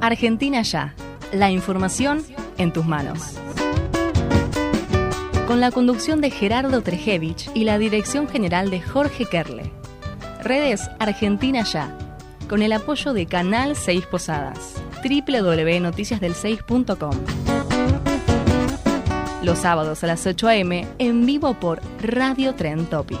Argentina Ya. La información en tus manos. Con la conducción de Gerardo Trejevich y la dirección general de Jorge Kerle. Redes Argentina Ya, con el apoyo de Canal 6 Posadas, www.noticiasdel6.com. Los sábados a las 8 a.m. en vivo por Radio Tren Topic.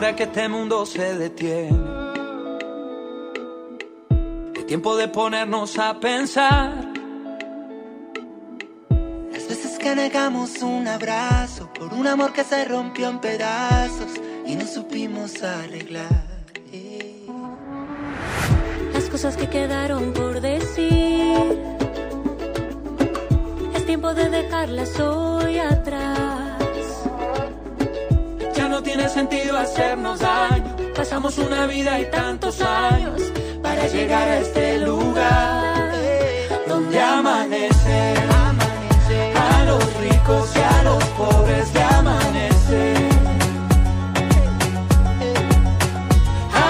Ahora que este mundo se detiene, es tiempo de ponernos a pensar. Las veces que negamos un abrazo por un amor que se rompió en pedazos y no supimos arreglar. eh. Las cosas que quedaron por decir. Es tiempo de dejarlas hoy atrás. Tiene sentido hacernos daño. Pasamos una vida y tantos años para llegar a este lugar donde amanece. A los ricos y a los pobres de amanece.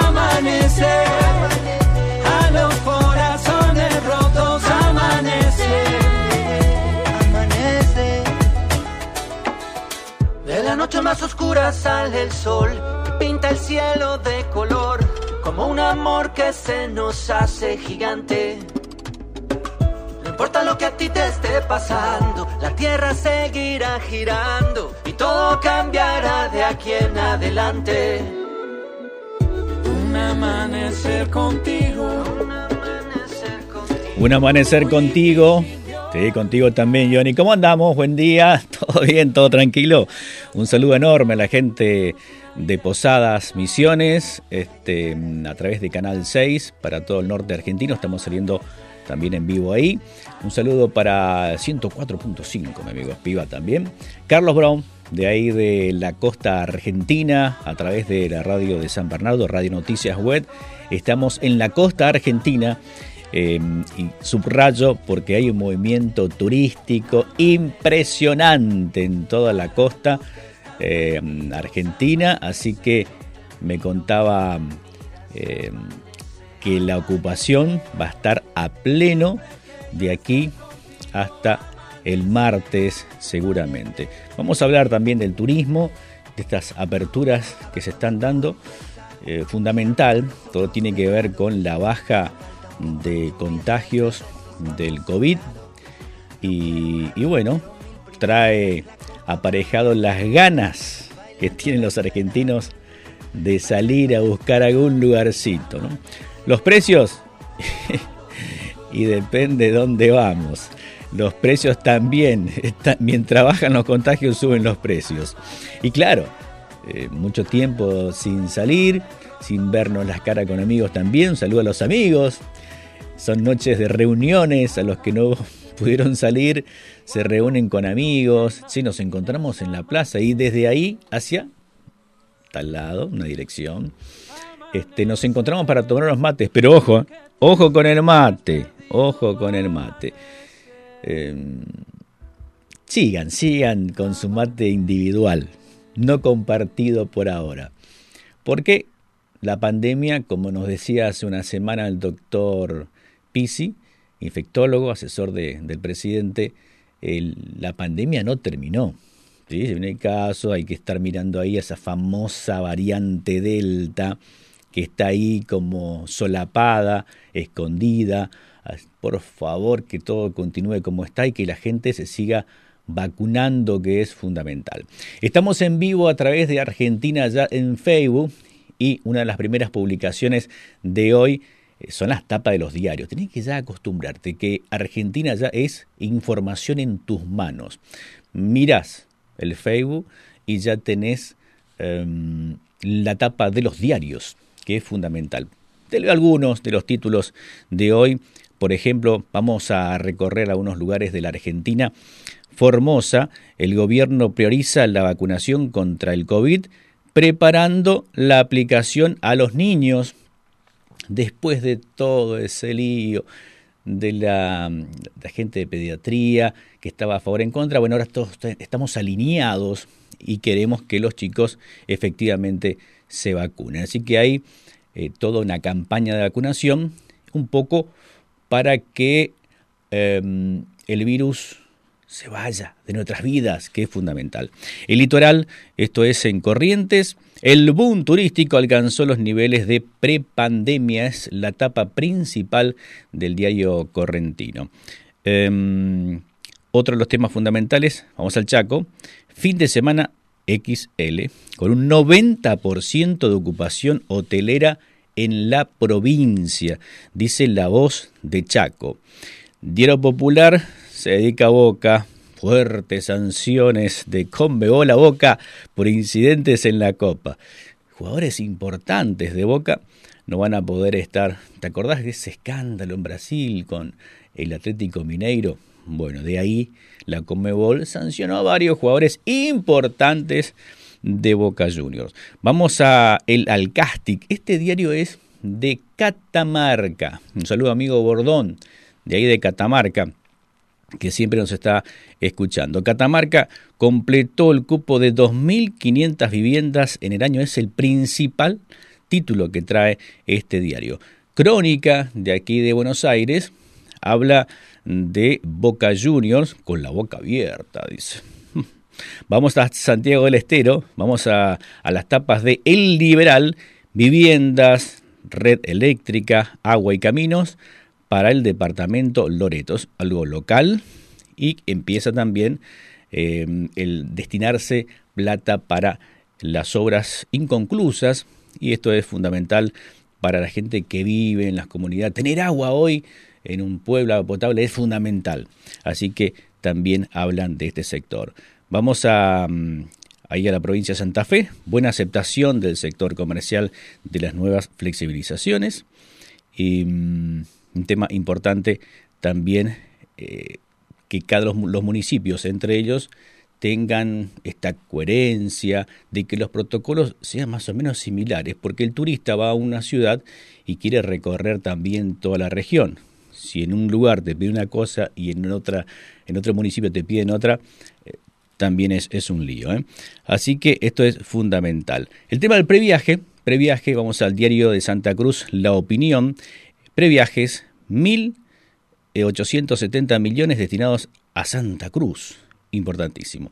Amanece. Noche más oscura sale el sol, pinta el cielo de color, como un amor que se nos hace gigante. No importa lo que a ti te esté pasando, la tierra seguirá girando y todo cambiará de aquí en adelante. Un amanecer contigo. Un amanecer contigo. Sí, contigo también, Johnny. ¿Cómo andamos? Buen día. ¿Todo bien? ¿Todo tranquilo? Un saludo enorme a la gente de Posadas Misiones, este, a través de Canal 6 para todo el norte argentino. Estamos saliendo también en vivo ahí. Un saludo para 104.5, mi amigo Espiva también. Carlos Brown, de ahí de la costa argentina, a través de la radio de San Bernardo, Radio Noticias Web. Estamos en la costa argentina. Eh, y subrayo porque hay un movimiento turístico impresionante en toda la costa eh, argentina, así que me contaba eh, que la ocupación va a estar a pleno de aquí hasta el martes seguramente. Vamos a hablar también del turismo, de estas aperturas que se están dando. Eh, fundamental, todo tiene que ver con la baja de contagios del COVID y, bueno, trae aparejado las ganas que tienen los argentinos de salir a buscar algún lugarcito. ¿no? Los precios, y depende de dónde vamos. Los precios también, mientras bajan los contagios suben los precios. Y claro, eh, mucho tiempo sin salir, sin vernos las caras con amigos también. Saludo a los amigos. Son noches de reuniones a los que no pudieron salir, se reúnen con amigos, sí, nos encontramos en la plaza y desde ahí hacia tal lado, una dirección, este, nos encontramos para tomar unos mates, pero ojo, ojo con el mate, ojo con el mate. Em, sigan, sigan con su mate individual, no compartido por ahora. Porque la pandemia, como nos decía hace una semana el doctor Pisi, infectólogo, asesor del presidente, la pandemia no terminó. ¿sí? El caso, hay que estar mirando ahí esa famosa variante Delta que está ahí como solapada, escondida. Por favor, que todo continúe como está y que la gente se siga vacunando, que es fundamental. Estamos en vivo a través de Argentina ya en Facebook y una de las primeras publicaciones de hoy son las tapas de los diarios. Tenés que ya acostumbrarte que Argentina ya es información en tus manos. Mirás el Facebook y ya tenés em, la tapa de los diarios, que es fundamental. Te leo algunos de los títulos de hoy. Por ejemplo, vamos a recorrer algunos lugares de la Argentina. Formosa, el gobierno prioriza la vacunación contra el COVID, preparando la aplicación a los niños después de todo ese lío de la, gente de pediatría que estaba a favor en contra, bueno, ahora todos estamos alineados y queremos que los chicos efectivamente se vacunen. Así que hay eh, toda una campaña de vacunación, un poco para que em, el virus se vaya de nuestras vidas, que es fundamental. El litoral, esto es en Corrientes, el boom turístico alcanzó los niveles de prepandemia, es la etapa principal del diario correntino. Em, otro de los temas fundamentales, vamos al Chaco, fin de semana XL, con un 90% de ocupación hotelera en la provincia, dice la voz de Chaco. Diario Popular se dedica a Boca, fuertes sanciones de Conmebol a Boca por incidentes en la Copa. Jugadores importantes de Boca no van a poder estar. ¿Te acordás de ese escándalo en Brasil con el Atlético Mineiro? Bueno, de ahí la Conmebol sancionó a varios jugadores importantes de Boca Juniors. Vamos a el Alcástic. Este diario es de Catamarca. Un saludo amigo Bordón, de ahí de Catamarca que siempre nos está escuchando. Catamarca completó el cupo de 2.500 viviendas en el año. Es el principal título que trae este diario. Crónica de aquí de Buenos Aires habla de Boca Juniors con la boca abierta, dice. Vamos a Santiago del Estero, vamos a, a las tapas de El Liberal, viviendas, red eléctrica, agua y caminos para el departamento Loretos, algo local, y empieza también em, el destinarse plata para las obras inconclusas, y esto es fundamental para la gente que vive en las comunidades. Tener agua hoy en un pueblo potable es fundamental, así que también hablan de este sector. Vamos a, mm, ahí a la provincia de Santa Fe, buena aceptación del sector comercial de las nuevas flexibilizaciones. Y mm, un tema importante también eh, que cada los, los municipios, entre ellos, tengan esta coherencia de que los protocolos sean más o menos similares, porque el turista va a una ciudad y quiere recorrer también toda la región. Si en un lugar te pide una cosa y en otra, en otro municipio te piden otra, eh, también es, es, un lío. ¿eh? Así que esto es fundamental. El tema del previaje, previaje, vamos al diario de Santa Cruz, La Opinión, Previajes, 1.870 millones destinados a Santa Cruz. Importantísimo.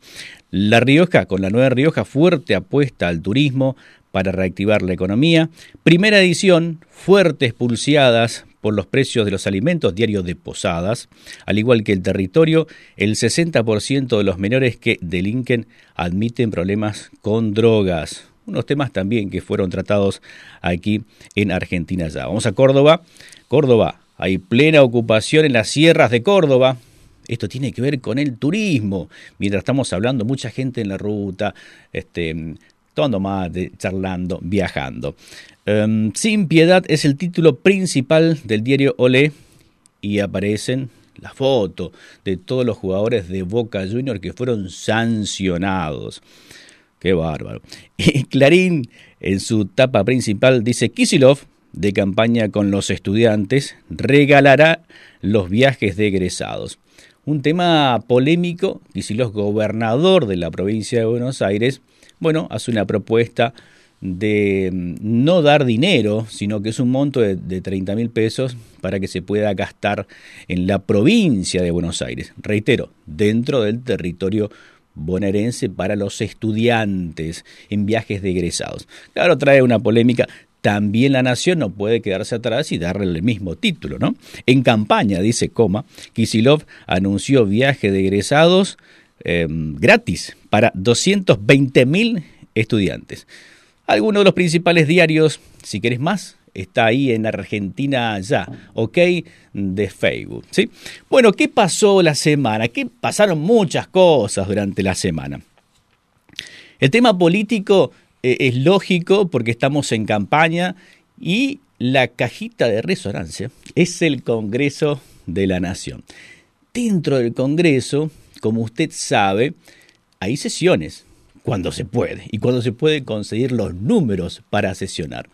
La Rioja, con la nueva Rioja, fuerte apuesta al turismo para reactivar la economía. Primera edición, fuertes pulseadas por los precios de los alimentos diarios de Posadas, al igual que el territorio, el 60% de los menores que delinquen admiten problemas con drogas. Unos temas también que fueron tratados aquí en Argentina ya. Vamos a Córdoba. Córdoba, hay plena ocupación en las sierras de Córdoba. Esto tiene que ver con el turismo. Mientras estamos hablando, mucha gente en la ruta, este, tomando mate, charlando, viajando. Em, Sin piedad es el título principal del diario Olé y aparecen la foto de todos los jugadores de Boca Junior que fueron sancionados. Qué bárbaro. Y Clarín, en su tapa principal, dice Kisilov, de campaña con los estudiantes, regalará los viajes de egresados. Un tema polémico, Kisilov, gobernador de la provincia de Buenos Aires, bueno, hace una propuesta de mm, no dar dinero, sino que es un monto de, de 30 mil pesos para que se pueda gastar en la provincia de Buenos Aires. Reitero, dentro del territorio bonaerense para los estudiantes en viajes de egresados. Claro, trae una polémica. También la nación no puede quedarse atrás y darle el mismo título, ¿no? En campaña, dice Coma, Kisilov anunció viaje de egresados eh, gratis para 220 mil estudiantes. Algunos de los principales diarios, si querés más, está ahí en Argentina ya, ¿ok? De Facebook, ¿sí? Bueno, ¿qué pasó la semana? ¿Qué pasaron muchas cosas durante la semana? El tema político eh, es lógico porque estamos en campaña y la cajita de resonancia es el Congreso de la Nación. Dentro del Congreso, como usted sabe, hay sesiones cuando se puede y cuando se puede conseguir los números para sesionar.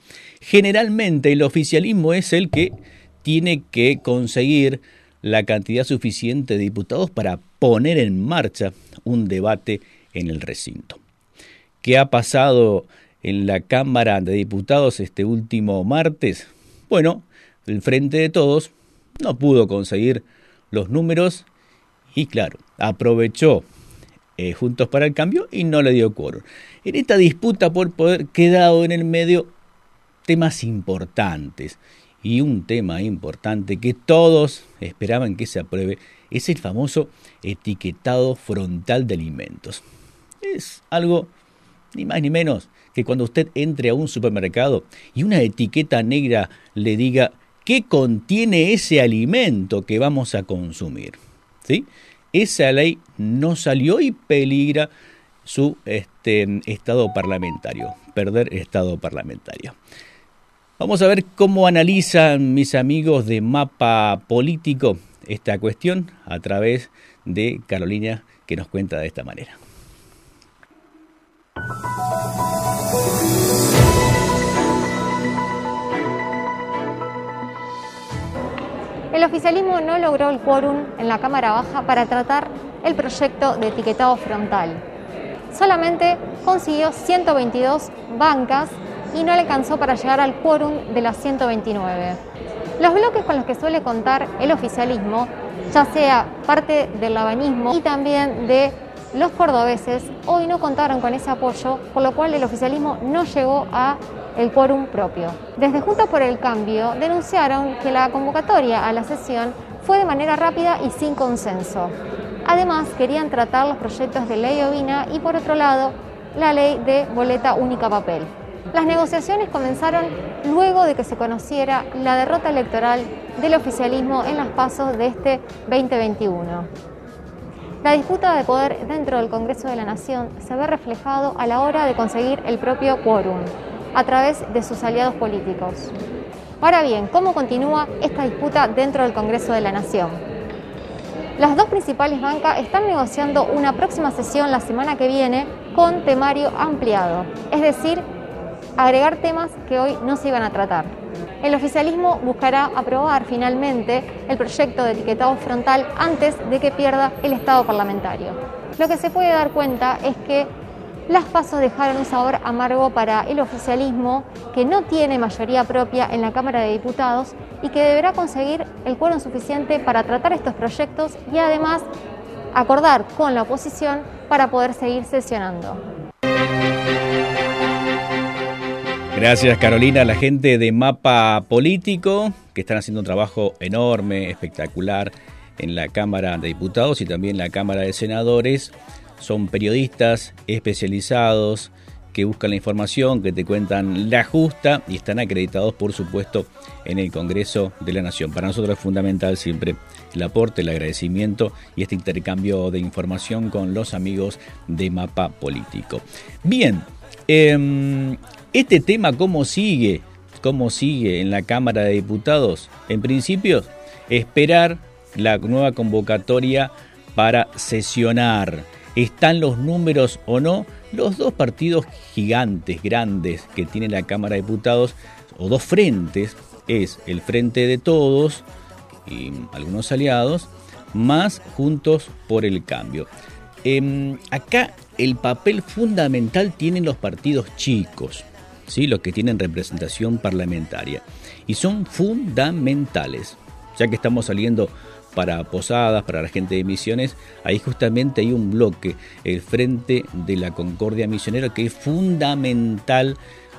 Generalmente el oficialismo es el que tiene que conseguir la cantidad suficiente de diputados para poner en marcha un debate en el recinto. ¿Qué ha pasado en la Cámara de Diputados este último martes? Bueno, el Frente de Todos no pudo conseguir los números y claro, aprovechó eh, Juntos para el Cambio y no le dio quórum. En esta disputa por poder quedado en el medio temas importantes. Y un tema importante que todos esperaban que se apruebe es el famoso etiquetado frontal de alimentos. Es algo ni más ni menos que cuando usted entre a un supermercado y una etiqueta negra le diga qué contiene ese alimento que vamos a consumir. ¿Sí? Esa ley no salió y peligra su este, estado parlamentario, perder estado parlamentario. Vamos a ver cómo analizan mis amigos de Mapa Político esta cuestión a través de Carolina que nos cuenta de esta manera. El oficialismo no logró el quórum en la Cámara Baja para tratar el proyecto de etiquetado frontal. Solamente consiguió 122 bancas y no alcanzó para llegar al quórum de las 129. Los bloques con los que suele contar el oficialismo, ya sea parte del labanismo y también de los cordobeses, hoy no contaron con ese apoyo, por lo cual el oficialismo no llegó a el quórum propio. Desde Juntos por el Cambio denunciaron que la convocatoria a la sesión fue de manera rápida y sin consenso. Además, querían tratar los proyectos de ley ovina y, por otro lado, la ley de boleta única papel. Las negociaciones comenzaron luego de que se conociera la derrota electoral del oficialismo en los pasos de este 2021. La disputa de poder dentro del Congreso de la Nación se ve reflejado a la hora de conseguir el propio quórum, a través de sus aliados políticos. Ahora bien, ¿cómo continúa esta disputa dentro del Congreso de la Nación? Las dos principales bancas están negociando una próxima sesión la semana que viene con temario ampliado, es decir, agregar temas que hoy no se iban a tratar. El oficialismo buscará aprobar finalmente el proyecto de etiquetado frontal antes de que pierda el Estado parlamentario. Lo que se puede dar cuenta es que las pasos dejaron un sabor amargo para el oficialismo, que no tiene mayoría propia en la Cámara de Diputados y que deberá conseguir el quórum suficiente para tratar estos proyectos y además acordar con la oposición para poder seguir sesionando. Gracias Carolina, la gente de Mapa Político, que están haciendo un trabajo enorme, espectacular en la Cámara de Diputados y también en la Cámara de Senadores. Son periodistas especializados que buscan la información, que te cuentan la justa y están acreditados, por supuesto, en el Congreso de la Nación. Para nosotros es fundamental siempre el aporte, el agradecimiento y este intercambio de información con los amigos de Mapa Político. Bien, Em, este tema, ¿cómo sigue? ¿Cómo sigue en la Cámara de Diputados? En principio, esperar la nueva convocatoria para sesionar. ¿Están los números o no? Los dos partidos gigantes, grandes que tiene la Cámara de Diputados, o dos frentes, es el Frente de Todos y algunos aliados, más Juntos por el Cambio. Em, acá el papel fundamental tienen los partidos chicos, ¿sí? los que tienen representación parlamentaria, y son fundamentales, ya que estamos saliendo para Posadas, para la gente de Misiones, ahí justamente hay un bloque, el Frente de la Concordia Misionera, que es fundamental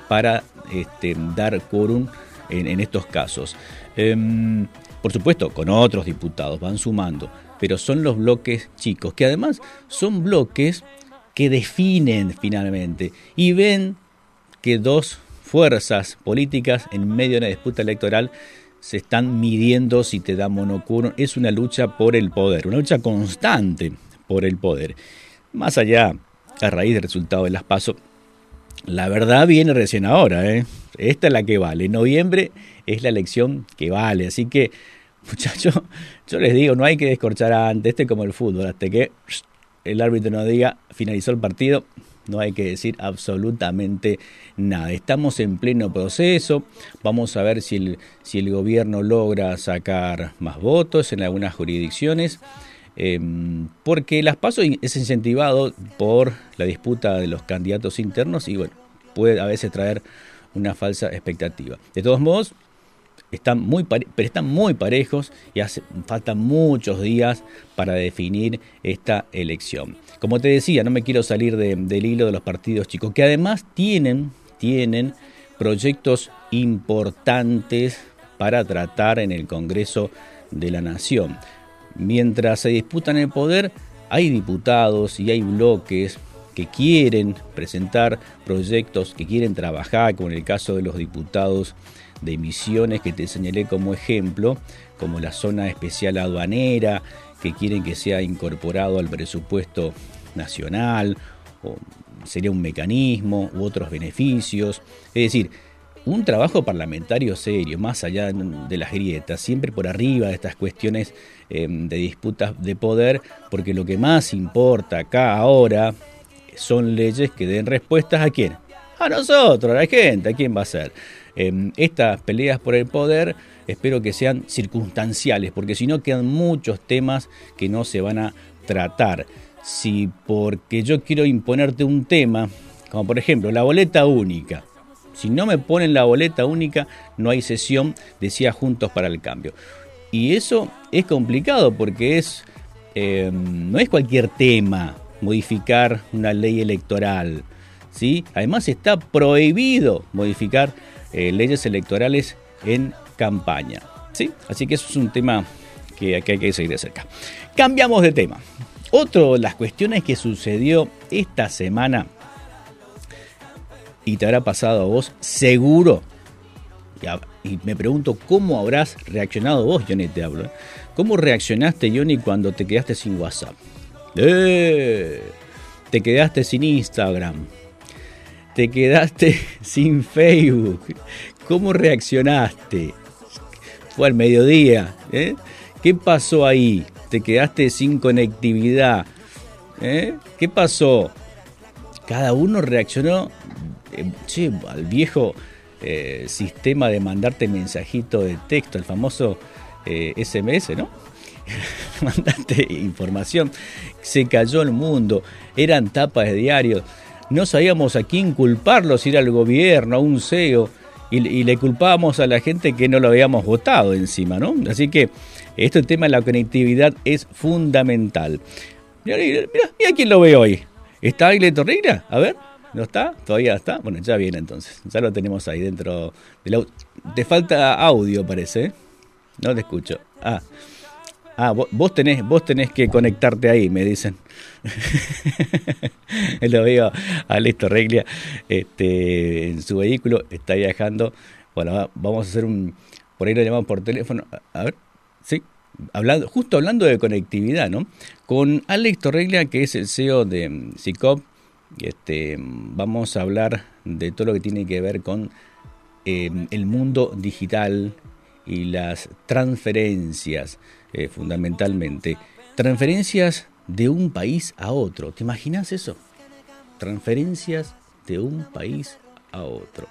para este, dar quórum en, estos casos. Em, por supuesto, con otros diputados van sumando, pero son los bloques chicos, que además son bloques que definen finalmente y ven que dos fuerzas políticas en medio de una disputa electoral se están midiendo si te da monocuro. Es una lucha por el poder, una lucha constante por el poder. Más allá, a raíz del resultado de las PASO, la verdad viene recién ahora. ¿eh? Esta es la que vale. Noviembre es la elección que vale. Así que, muchachos, yo les digo, no hay que descorchar antes. Este como el fútbol, hasta que el árbitro nos diga finalizó el partido, no hay que decir absolutamente nada. Estamos en pleno proceso, vamos a ver si el, si el gobierno logra sacar más votos en algunas jurisdicciones, em, porque las pasos es incentivado por la disputa de los candidatos internos y bueno, puede a veces traer una falsa expectativa. De todos modos, están muy, pero están muy parejos y hace, faltan muchos días para definir esta elección. Como te decía, no me quiero salir del hilo de los partidos chicos, que además tienen, tienen proyectos importantes para tratar en el Congreso de la Nación. Mientras se disputan el poder, hay diputados y hay bloques que quieren presentar proyectos, que quieren trabajar, como en el caso de los diputados de emisiones que te señalé como ejemplo, como la zona especial aduanera, que quieren que sea incorporado al presupuesto nacional, o sería un mecanismo u otros beneficios. Es decir, un trabajo parlamentario serio, más allá de las grietas, siempre por arriba de estas cuestiones em, de disputas de poder, porque lo que más importa acá ahora son leyes que den respuestas a quién? A nosotros, a la gente, ¿a quién va a ser? Em, estas peleas por el poder espero que sean circunstanciales, porque si no quedan muchos temas que no se van a tratar. Si porque yo quiero imponerte un tema, como por ejemplo la boleta única, si no me ponen la boleta única, no hay sesión, decía Juntos para el Cambio. Y eso es complicado porque es, em, no es cualquier tema modificar una ley electoral. ¿sí? Además está prohibido modificar eh, leyes electorales en campaña. ¿sí? Así que eso es un tema que, hay que seguir de cerca. Cambiamos de tema. Otro de las cuestiones que sucedió esta semana y te habrá pasado a vos, seguro. Y me pregunto cómo habrás reaccionado vos, Johnny, te hablo. ¿eh? ¿Cómo reaccionaste, Johnny, cuando te quedaste sin WhatsApp? ¡Eh! Te quedaste sin Instagram te quedaste sin Facebook. ¿Cómo reaccionaste? Fue al mediodía. ¿eh? ¿Qué pasó ahí? Te quedaste sin conectividad. ¿eh? ¿Qué pasó? Cada uno reaccionó eh, al viejo sistema de mandarte mensajito de texto, el famoso SMS, ¿no? Mandaste información. Se cayó el mundo. Eran tapas de diarios no sabíamos a quién culparlo, si era al gobierno, a un CEO, y, le culpábamos a la gente que no lo habíamos votado encima, ¿no? Así que este tema de la conectividad es fundamental. Mira, mira, quién lo ve hoy. ¿Está Aile Torreira? A ver, ¿no está? ¿Todavía está? Bueno, ya viene entonces. Ya lo tenemos ahí dentro del audio. Te falta audio, parece. ¿eh? No te escucho. Ah. Ah, vos tenés, vos tenés que conectarte ahí, me dicen. Lo veo a Listo Reglia este, en su vehículo, está viajando. Bueno, vamos a hacer un. Por ahí lo llamamos por teléfono. A ver, sí. Hablando, justo hablando de conectividad, ¿no? Con Alex Torreglia, que es el CEO de CICOP, Este, vamos a hablar de todo lo que tiene que ver con eh, el mundo digital y las transferencias, eh, fundamentalmente. Transferencias de un país a otro. ¿Te imaginas eso? Transferencias de un país a otro.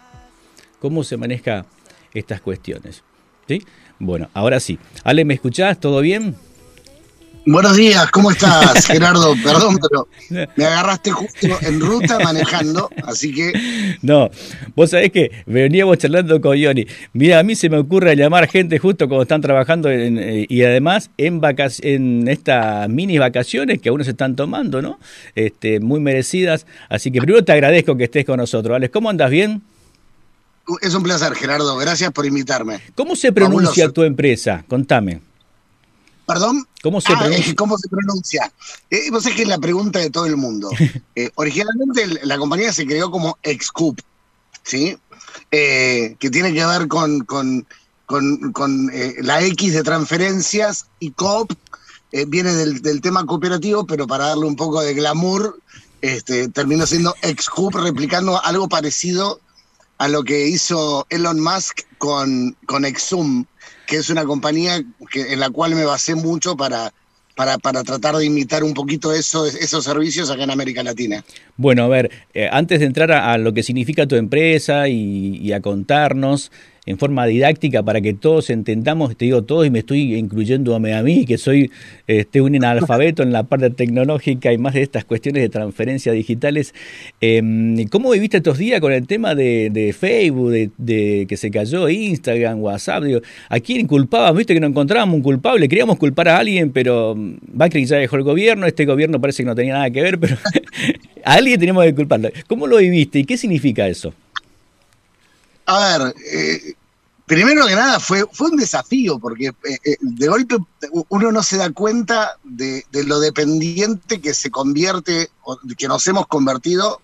¿Cómo se maneja estas cuestiones? ¿Sí? Bueno, ahora sí. Ale, ¿me escuchás? ¿Todo bien? Buenos días, ¿cómo estás, Gerardo? Perdón, pero me agarraste justo en ruta manejando, así que. No, vos sabés que veníamos charlando con Ioni. Mira, a mí se me ocurre llamar gente justo cuando están trabajando eh, y además en, en estas mini vacaciones que aún se están tomando, ¿no? Este, muy merecidas. Así que primero te agradezco que estés con nosotros. Alex, ¿cómo andas? ¿Bien? Es un placer, Gerardo. Gracias por invitarme. ¿Cómo se pronuncia tu empresa? Contame. ¿Perdón? ¿Cómo se ah, pronuncia? ¿Cómo se pronuncia? Eh, vos sabés que es la pregunta de todo el mundo. Eh, originalmente la compañía se creó como Excoup, ¿sí? Eh, que tiene que ver con, con, con, la X de transferencias y COP. viene del, del, tema cooperativo, pero para darle un poco de glamour, este, terminó siendo Excoup, replicando algo parecido a lo que hizo Elon Musk con, con Exum, que es una compañía que, en la cual me basé mucho para, para, para tratar de imitar un poquito eso, esos servicios acá en América Latina. Bueno, a ver, eh, antes de entrar a, lo que significa tu empresa y a contarnos, en forma didáctica para que todos entendamos, te digo todos y me estoy incluyéndome a mí, que soy este, un analfabeto en la parte tecnológica y más de estas cuestiones de transferencias digitales. Em, ¿Cómo viviste estos días con el tema de, Facebook, de, que se cayó Instagram, WhatsApp? Digo, ¿A quién culpábamos? Viste que no encontrábamos un culpable, queríamos culpar a alguien, pero Macri ya dejó el gobierno, este gobierno parece que no tenía nada que ver, pero a alguien teníamos que culparlo. ¿Cómo lo viviste y qué significa eso? A ver, eh, primero que nada fue, fue un desafío, porque eh, eh, de golpe uno no se da cuenta de, lo dependiente que se convierte, que nos hemos convertido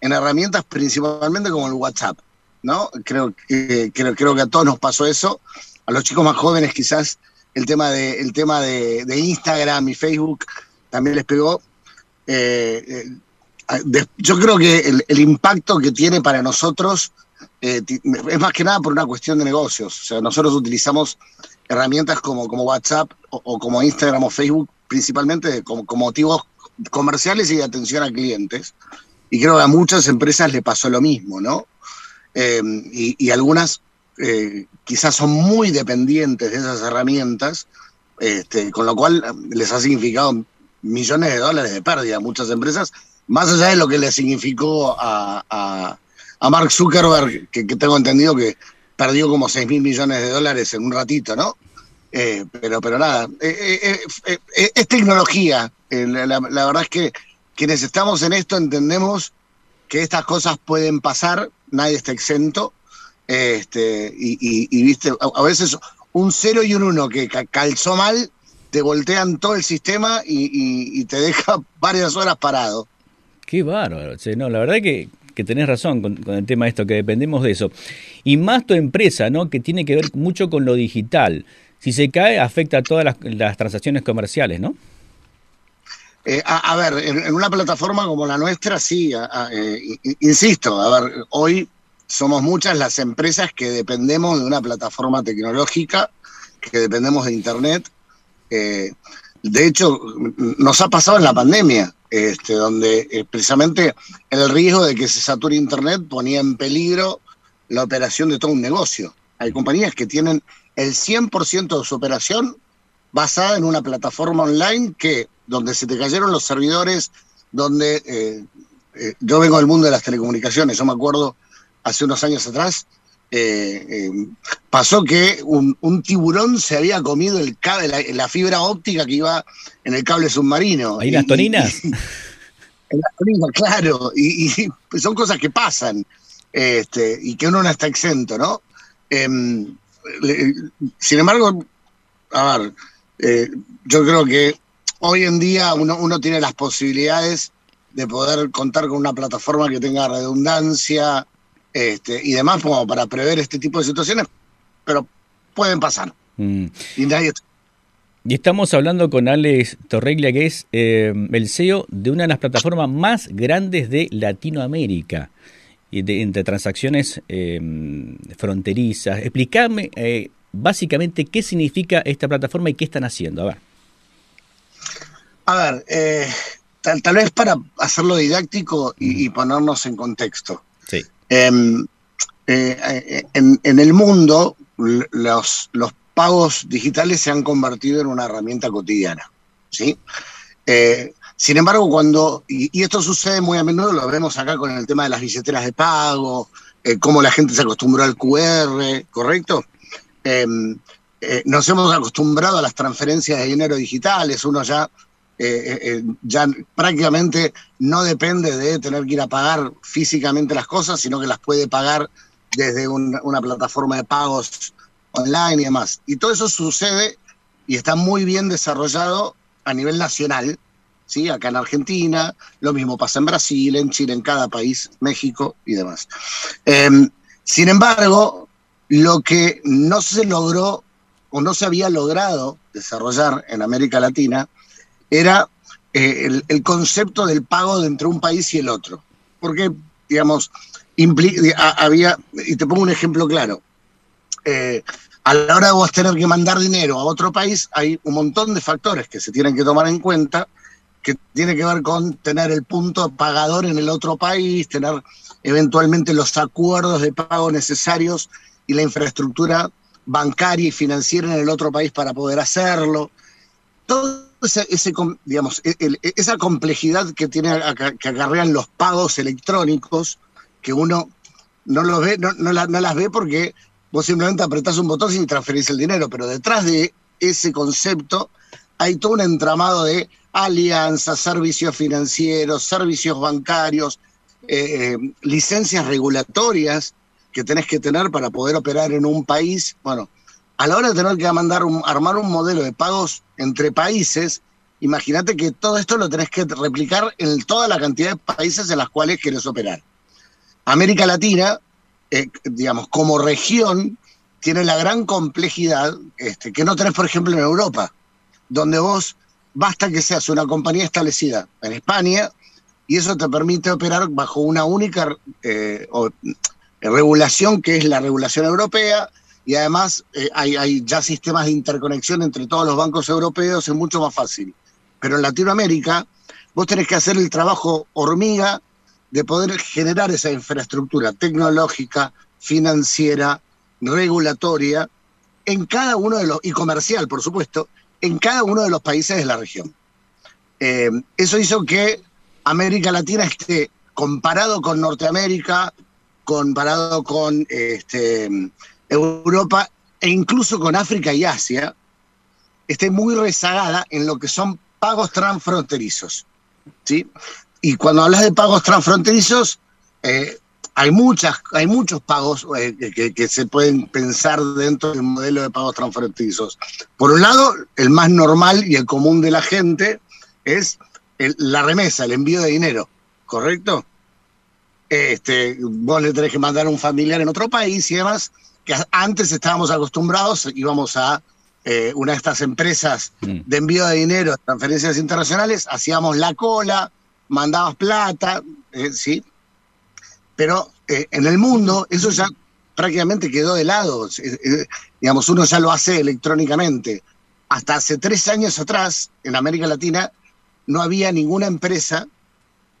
en herramientas principalmente como el WhatsApp, ¿no? Creo que, creo, creo que a todos nos pasó eso. A los chicos más jóvenes quizás el tema de, el tema de, Instagram y Facebook también les pegó. yo creo que el impacto que tiene para nosotros eh, es más que nada por una cuestión de negocios. O sea, nosotros utilizamos herramientas como, como WhatsApp o, como Instagram o Facebook, principalmente como, motivos comerciales y de atención a clientes. Y creo que a muchas empresas le pasó lo mismo, ¿no? Em, y, algunas eh, quizás son muy dependientes de esas herramientas, este, con lo cual les ha significado millones de dólares de pérdida a muchas empresas, más allá de lo que les significó a Mark Zuckerberg, que, tengo entendido que perdió como 6 mil millones de dólares en un ratito, ¿no? Eh, pero, pero nada, eh, eh, es tecnología. La, verdad es que quienes estamos en esto entendemos que estas cosas pueden pasar, nadie está exento. Este, y, viste, a, veces un 0 y un 1 que calzó mal, te voltean todo el sistema y, te deja varias horas parado. Qué bárbaro, no, la verdad que que tenés razón con, el tema de esto, que dependemos de eso. Y más tu empresa, ¿no? Que tiene que ver mucho con lo digital. Si se cae, afecta a todas las, transacciones comerciales, ¿no? Eh, a, ver, en, una plataforma como la nuestra, sí, eh, insisto, a ver, hoy somos muchas las empresas que dependemos de una plataforma tecnológica, que dependemos de Internet. Eh, de hecho, nos ha pasado en la pandemia. Este, donde eh, precisamente el riesgo de que se sature Internet ponía en peligro la operación de todo un negocio. Hay compañías que tienen el 100% de su operación basada en una plataforma online que, donde se te cayeron los servidores, donde eh, eh, yo vengo del mundo de las telecomunicaciones, yo me acuerdo hace unos años atrás, pasó que un, tiburón se había comido el cable, la, fibra óptica que iba en el cable submarino. ¿Hay las toninas? en las toninas, claro. Y, son cosas que pasan este, y que uno no está exento, ¿no? Em, sin embargo, a ver, eh, yo creo que hoy en día uno, uno tiene las posibilidades de poder contar con una plataforma que tenga redundancia este, y demás como para prever este tipo de situaciones pero pueden pasar. Mm. Y nadie... Y estamos hablando con Alex Torreglia, que es eh, el CEO de una de las plataformas más grandes de Latinoamérica, y de, entre transacciones eh, fronterizas. Explícame eh, básicamente qué significa esta plataforma y qué están haciendo. A ver. A ver, tal, tal, vez para hacerlo didáctico y, y ponernos en contexto. Em, eh, en, en, el mundo, los, pagos digitales se han convertido en una herramienta cotidiana. ¿sí? Eh, sin embargo, cuando, y, esto sucede muy a menudo, lo vemos acá con el tema de las billeteras de pago, eh, cómo la gente se acostumbró al QR, ¿correcto? Eh, nos hemos acostumbrado a las transferencias de dinero digitales, uno ya, ya prácticamente no depende de tener que ir a pagar físicamente las cosas, sino que las puede pagar desde un, una plataforma de pagos online y demás. Y todo eso sucede y está muy bien desarrollado a nivel nacional, ¿sí? Acá en Argentina, lo mismo pasa en Brasil, en Chile, en cada país, México y demás. Eh, sin embargo, lo que no se logró o no se había logrado desarrollar en América Latina era eh, el, concepto del pago de entre un país y el otro. Porque, digamos, había, y te pongo un ejemplo claro, eh, a la hora de vos tener que mandar dinero a otro país, hay un montón de factores que se tienen que tomar en cuenta, que tiene que ver con tener el punto pagador en el otro país, tener eventualmente los acuerdos de pago necesarios y la infraestructura bancaria y financiera en el otro país para poder hacerlo. Todo ese, digamos, el, esa complejidad que, tiene, que acarrean los pagos electrónicos, que uno no, los ve, no, no, la, no las ve porque vos simplemente apretás un botón y transferís el dinero, pero detrás de ese concepto hay todo un entramado de alianzas, servicios financieros, servicios bancarios, eh, eh, licencias regulatorias que tenés que tener para poder operar en un país. Bueno, a la hora de tener que mandar un, armar un modelo de pagos entre países, imagínate que todo esto lo tenés que replicar en toda la cantidad de países en las cuales querés operar. América Latina eh, digamos, como región, tiene la gran complejidad este, que no tenés, por ejemplo, en Europa, donde vos basta que seas una compañía establecida en España y eso te permite operar bajo una única eh, o, regulación que es la regulación europea y además eh, hay, ya sistemas de interconexión entre todos los bancos europeos, es mucho más fácil. Pero en Latinoamérica vos tenés que hacer el trabajo hormiga de poder generar esa infraestructura tecnológica, financiera, regulatoria, en cada uno de los, y comercial, por supuesto, en cada uno de los países de la región. Eh, eso hizo que América Latina esté comparado con Norteamérica, comparado con este, Europa e incluso con África y Asia, esté muy rezagada en lo que son pagos transfronterizos. ¿sí? Y cuando hablas de pagos transfronterizos, eh, hay, muchas, hay muchos pagos eh, que, que, se pueden pensar dentro del modelo de pagos transfronterizos. Por un lado, el más normal y el común de la gente es la remesa, el envío de dinero, ¿correcto? Este, vos le tenés que mandar a un familiar en otro país y demás, que antes estábamos acostumbrados, íbamos a eh, una de estas empresas de envío de dinero, transferencias internacionales, hacíamos la cola, mandabas plata, eh, ¿sí? Pero eh, en el mundo eso ya prácticamente quedó de lado. Digamos, uno ya lo hace electrónicamente. Hasta hace tres años atrás, en América Latina, no había ninguna empresa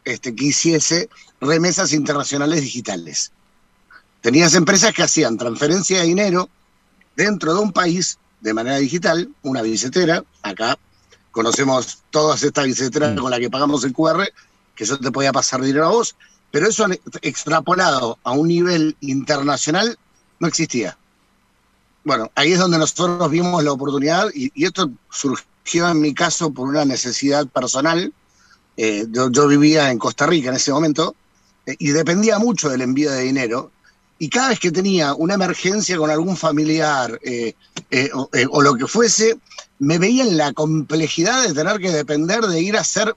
este, que hiciese remesas internacionales digitales. Tenías empresas que hacían transferencia de dinero dentro de un país de manera digital, una billetera, acá conocemos todas estas billeteras con las que pagamos el QR, que eso te podía pasar dinero a vos, pero eso extrapolado a un nivel internacional no existía. Bueno, ahí es donde nosotros vimos la oportunidad y, y esto surgió en mi caso por una necesidad personal. Eh, yo, yo, vivía en Costa Rica en ese momento eh, y dependía mucho del envío de dinero. Y cada vez que tenía una emergencia con algún familiar eh, o, o lo que fuese, me veía en la complejidad de tener que depender de ir a hacer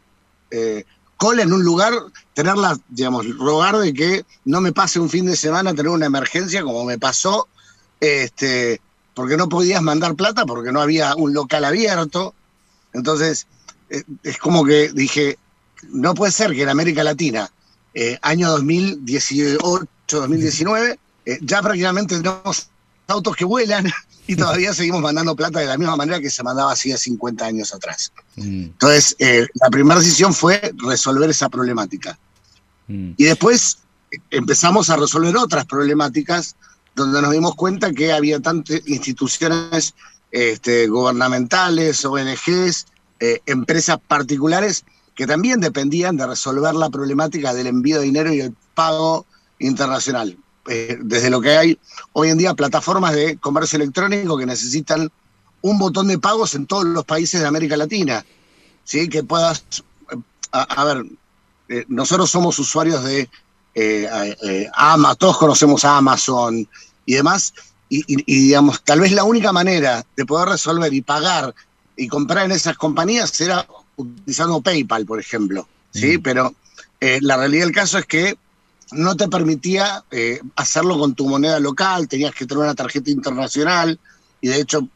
eh, cola en un lugar, tenerla, digamos, rogar de que no me pase un fin de semana tener una emergencia como me pasó, este, porque no podías mandar plata porque no había un local abierto. Entonces, eh, es como que dije, no puede ser que en América Latina, eh, año 2018, 2019, eh, ya prácticamente tenemos autos que vuelan y todavía seguimos mandando plata de la misma manera que se mandaba hacía 50 años atrás. Mm, Entonces, eh, la primera decisión fue resolver esa problemática. mm. Y después eh, empezamos a resolver otras problemáticas donde nos dimos cuenta que había tantas instituciones este, gubernamentales, ONGs, eh, empresas particulares que también dependían de resolver la problemática del envío de dinero y el pago internacional. Eh, desde lo que hay hoy en día plataformas de comercio electrónico que necesitan un botón de pagos en todos los países de América Latina, ¿sí? que puedas, eh, a, a ver, eh, nosotros somos usuarios de eh, eh, Ama, todos conocemos a Amazon y demás, y, y- y, digamos, tal vez la única manera de poder resolver y pagar y comprar en esas compañías era utilizando PayPal, por ejemplo, ¿sí? Pero eh, la realidad del caso es que no te permitía eh, hacerlo con tu moneda local, tenías que tener una tarjeta internacional, y de hecho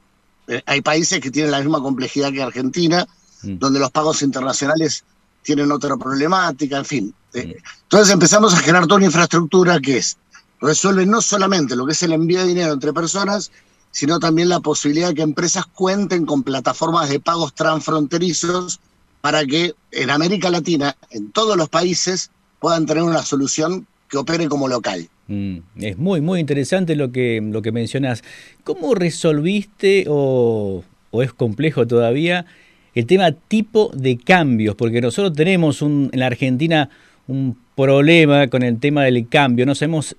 eh, hay países que tienen la misma complejidad que Argentina, donde los pagos internacionales tienen otra problemática, en fin. Eh, Entonces empezamos a generar toda una infraestructura que es, resuelve no solamente lo que es el envío de dinero entre personas, sino también la posibilidad de que empresas cuenten con plataformas de pagos transfronterizos para que en América Latina, en todos los países, puedan tener una solución que opere como local. Mm, Es muy, muy interesante lo que, lo que mencionas. ¿Cómo resolviste o, o es complejo todavía el tema tipo de cambios? Porque nosotros tenemos un, en la Argentina un problema con el tema del cambio. No sabemos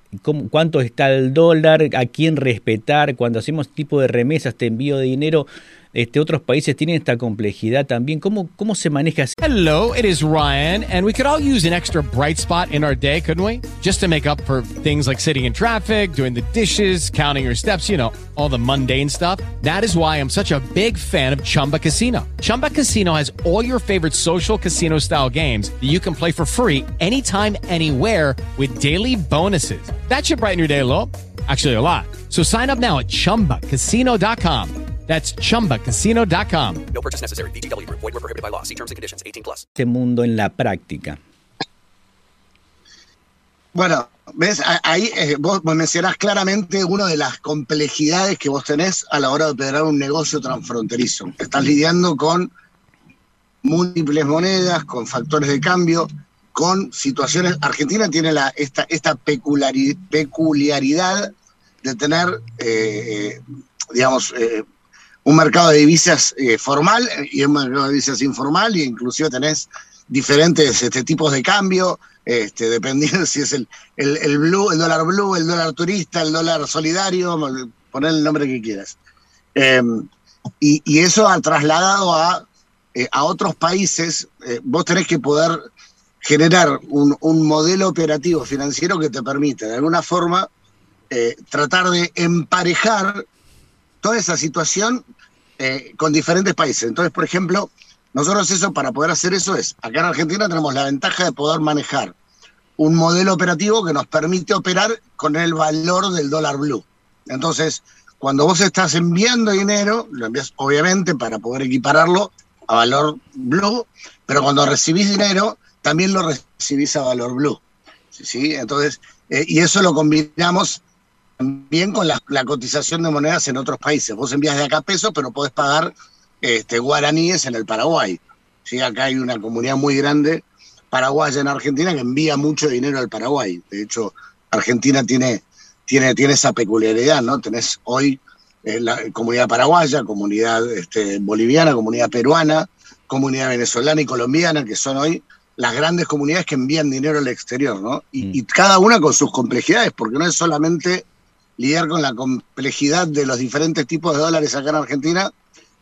cuánto está el dólar, a quién respetar. Cuando hacemos tipo de remesas, te envío de dinero, este, otros países tienen esta complejidad también. ¿Cómo, cómo se maneja? Hello, it is Ryan, and we could all use an extra bright spot in our day, couldn't we? Just to make up for things like sitting in traffic, doing the dishes, counting your steps, you know, all the mundane stuff. That is why I'm such a big fan of Chumba Casino. Chumba Casino has all your favorite social casino style games that you can play for free anytime, anywhere with daily bonuses. That should brighten your day a little. Actually, a lot. So sign up now at chumbacasino.com. That's chumbacasino.com. No purchase necessary. VGW Group. Void were prohibited by law. See terms and conditions. 18 plus. este mundo en la práctica? Bueno, ves, ahí eh, vos mencionás claramente una de las complejidades que vos tenés a la hora de operar un negocio transfronterizo. Estás lidiando con múltiples monedas, con factores de cambio, con situaciones. Argentina tiene la, esta, esta peculiaridad de tener, eh, eh, digamos, eh, un mercado de divisas eh, formal y un mercado de divisas informal, e inclusive tenés diferentes este, tipos de cambio, este, dependiendo si es el, el, el blue, el dólar blue, el dólar turista, el dólar solidario, poner el nombre que quieras. Eh, y, y eso ha trasladado a, eh, a otros países, eh, vos tenés que poder generar un, un modelo operativo financiero que te permite, de alguna forma, tratar de emparejar toda esa situación eh, con diferentes países. Entonces, por ejemplo, nosotros eso, para poder hacer eso es, acá en Argentina tenemos la ventaja de poder manejar un modelo operativo que nos permite operar con el valor del dólar blue. Entonces, cuando vos estás enviando dinero, lo envías obviamente para poder equipararlo a valor blue, pero cuando recibís dinero, también lo recibís a valor blue. ¿sí? Entonces, eh, y eso lo combinamos también con la, la cotización de monedas en otros países. Vos envías de acá pesos, pero podés pagar este, guaraníes en el Paraguay. ¿sí? Acá hay una comunidad muy grande paraguaya en Argentina que envía mucho dinero al Paraguay. De hecho, Argentina tiene, tiene, tiene esa peculiaridad, ¿no? Tenés hoy eh, la comunidad paraguaya, comunidad este, boliviana, comunidad peruana, comunidad venezolana y colombiana, que son hoy las grandes comunidades que envían dinero al exterior, ¿no? Y, y cada una con sus complejidades, porque no es solamente lidiar con la complejidad de los diferentes tipos de dólares acá en Argentina,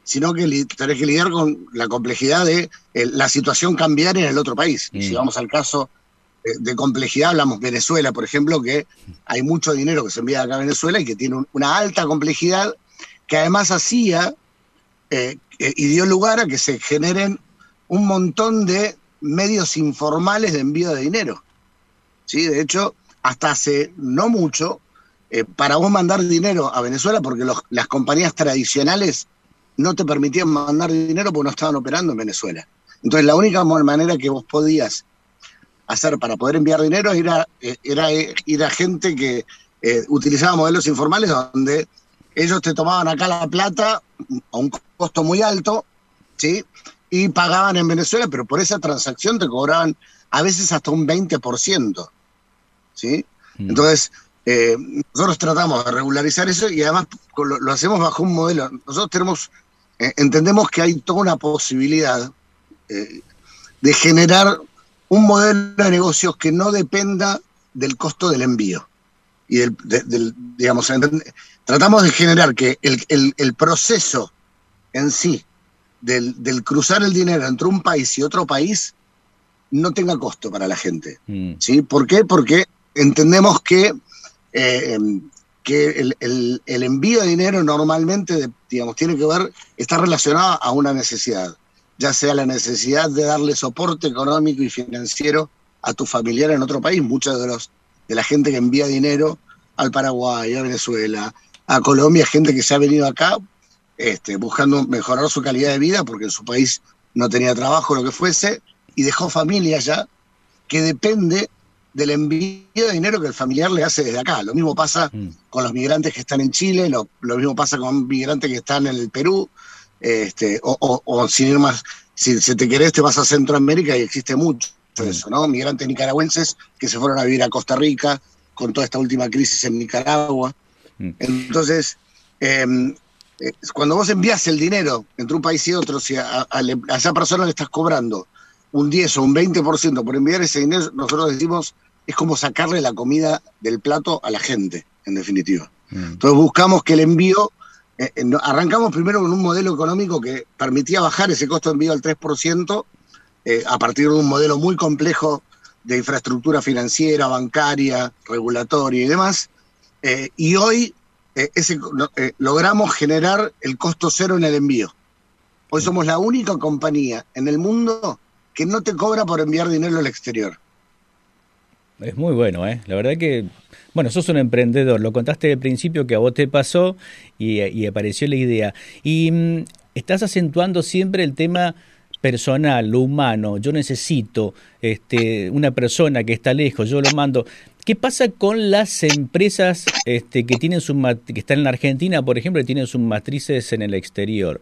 sino que tenés que lidiar con la complejidad de eh, la situación cambiaria en el otro país. Y si vamos al caso eh, de complejidad, hablamos Venezuela, por ejemplo, que hay mucho dinero que se envía acá a Venezuela y que tiene un- una alta complejidad que además hacía eh, y dio lugar a que se generen un montón de medios informales de envío de dinero. ¿Sí? De hecho, hasta hace no mucho, eh, para vos mandar dinero a Venezuela, porque los- las compañías tradicionales no te permitían mandar dinero porque no estaban operando en Venezuela. Entonces la única manera que vos podías hacer para poder enviar dinero era, eh, era eh, ir a gente que eh, utilizaba modelos informales donde ellos te tomaban acá la plata a un costo muy alto, ¿sí? Y pagaban en Venezuela, pero por esa transacción te cobraban a veces hasta un 20%, ¿sí? Entonces, eh, nosotros tratamos de regularizar eso y además lo, lo hacemos bajo un modelo. Nosotros tenemos, eh, entendemos que hay toda una posibilidad eh, de generar un modelo de negocios que no dependa del costo del envío. Y del, de- del- digamos, tratamos de generar que el, el- el proceso en sí del, del cruzar el dinero entre un país y otro país no tenga costo para la gente. ¿sí? ¿Por qué? Porque entendemos que, eh, que el, el- envío de dinero normalmente, digamos, tiene que ver, está relacionado a una necesidad, ya sea la necesidad de darle soporte económico y financiero a tu familiar en otro país. Muchos de los de la gente que envía dinero al Paraguay, a Venezuela, a Colombia, gente que se ha venido acá este, buscando mejorar su calidad de vida porque en su país no tenía trabajo, lo que fuese, y dejó familia ya que depende del envío de dinero que el familiar le hace desde acá. Lo mismo pasa con los migrantes que están en Chile, lo, lo mismo pasa con migrantes que están en el Perú, este, o, o- o sin ir más, si, si te querés te vas a Centroamérica y existe mucho eso, ¿no? Migrantes nicaragüenses que se fueron a vivir a Costa Rica con toda esta última crisis en Nicaragua. Entonces, eh, eh, cuando vos envías el dinero entre un país y otro, si a, a- a esa persona le estás cobrando un 10 o un 20% por enviar ese dinero, nosotros decimos, es como sacarle la comida del plato a la gente, en definitiva. Entonces buscamos que el envío, eh, eh, arrancamos primero con un modelo económico que permitía bajar ese costo de envío al 3%, eh, a partir de un modelo muy complejo de infraestructura financiera, bancaria, regulatoria y demás. Y hoy ese, logramos generar el costo cero en el envío. Hoy somos la única compañía en el mundo que no te cobra por enviar dinero al exterior. Es muy bueno, ¿eh? La verdad que, bueno, sos un emprendedor, lo contaste al principio que a vos te pasó y, apareció la idea. Y mm, estás acentuando siempre el tema personal, lo humano. Yo necesito este, una persona que está lejos, yo lo mando. ¿Qué pasa con las empresas este, que tienen mat- que están en la Argentina, por ejemplo, y tienen sus matrices en el exterior?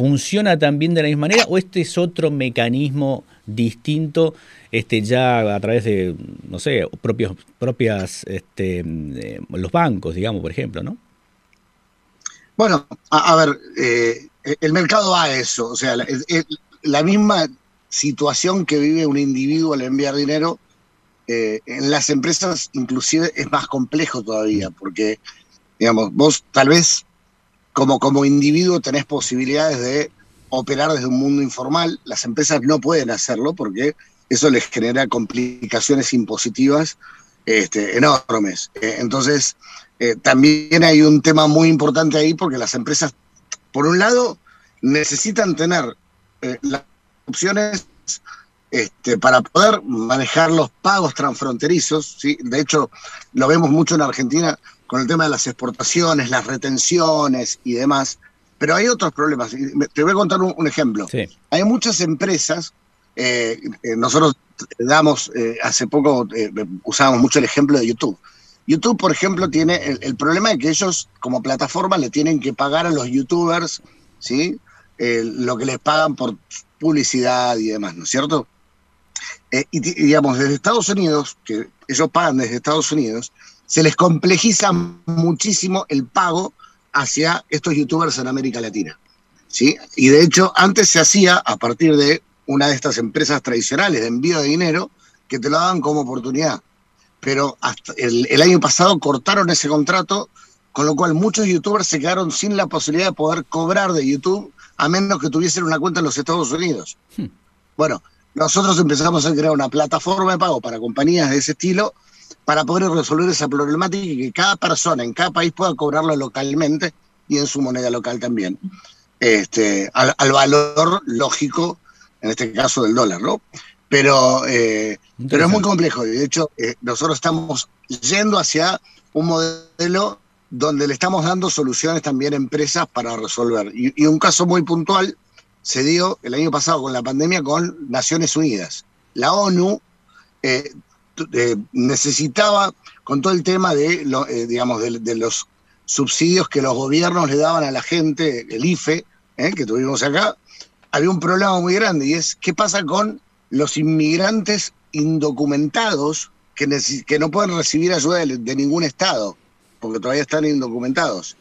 ¿Funciona también de la misma manera o este es otro mecanismo distinto este ya a través de, no sé, propios, propias, este, eh, los bancos, digamos, por ejemplo, ¿no? Bueno, a, a ver, eh, el mercado va a eso, o sea, la, misma situación que vive un individuo al enviar dinero, eh, en las empresas inclusive es más complejo todavía, porque, digamos, vos tal vez como, como individuo tenés posibilidades de operar desde un mundo informal, las empresas no pueden hacerlo porque eso les genera complicaciones impositivas este, enormes. Eh, entonces, eh, también hay un tema muy importante ahí porque las empresas, por un lado, necesitan tener eh, las opciones este, para poder manejar los pagos transfronterizos. ¿sí? De hecho, lo vemos mucho en Argentina con el tema de las exportaciones, las retenciones y demás. Pero hay otros problemas. Te voy a contar un, un ejemplo. Hay muchas empresas, eh, eh, nosotros damos, eh, hace poco eh, usábamos mucho el ejemplo de YouTube. YouTube, por ejemplo, tiene el, el problema de que ellos, como plataforma, le tienen que pagar a los youtubers, ¿sí? Lo que les pagan por publicidad y demás, ¿no es cierto? Eh, y digamos, desde Estados Unidos, que ellos pagan desde Estados Unidos, se les complejiza muchísimo el pago hacia estos youtubers en América Latina. ¿sí? Y de hecho, antes se hacía a partir de una de estas empresas tradicionales de envío de dinero que te lo daban como oportunidad. Pero hasta el, el año pasado cortaron ese contrato, con lo cual muchos youtubers se quedaron sin la posibilidad de poder cobrar de YouTube a menos que tuviesen una cuenta en los Estados Unidos. Bueno, nosotros empezamos a crear una plataforma de pago para compañías de ese estilo para poder resolver esa problemática y que cada persona en cada país pueda cobrarlo localmente y en su moneda local también, este, al, al valor lógico, en este caso del dólar, ¿no? Pero, eh, pero es muy complejo y de hecho eh, nosotros estamos yendo hacia un modelo donde le estamos dando soluciones también a empresas para resolver. Y, y un caso muy puntual se dio el año pasado con la pandemia con Naciones Unidas. La ONU eh, eh, necesitaba, con todo el tema de, lo- eh, digamos, de, los subsidios que los gobiernos le daban a la gente, el IFE, eh, que tuvimos acá, había un problema muy grande y es qué pasa con los inmigrantes indocumentados que, que no pueden recibir ayuda de, de ningún Estado, porque todavía están indocumentados.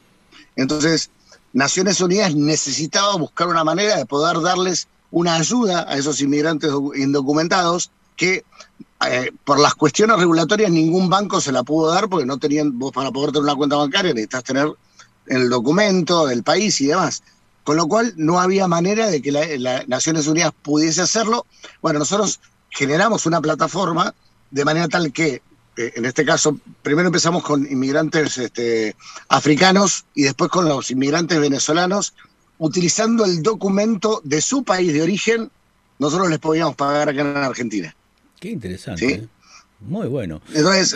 Entonces, Naciones Unidas necesitaba buscar una manera de poder darles una ayuda a esos inmigrantes docu- indocumentados que eh, por las cuestiones regulatorias ningún banco se la pudo dar porque no tenían, vos para poder tener una cuenta bancaria necesitas tener el documento del país y demás. Con lo cual no había manera de que la, la Naciones Unidas pudiese hacerlo. Bueno, nosotros generamos una plataforma de manera tal que, eh, en este caso, primero empezamos con inmigrantes este, africanos y después con los inmigrantes venezolanos, utilizando el documento de su país de origen, nosotros les podíamos pagar acá en Argentina. Qué interesante. Sí. ¿eh? Muy bueno. Entonces,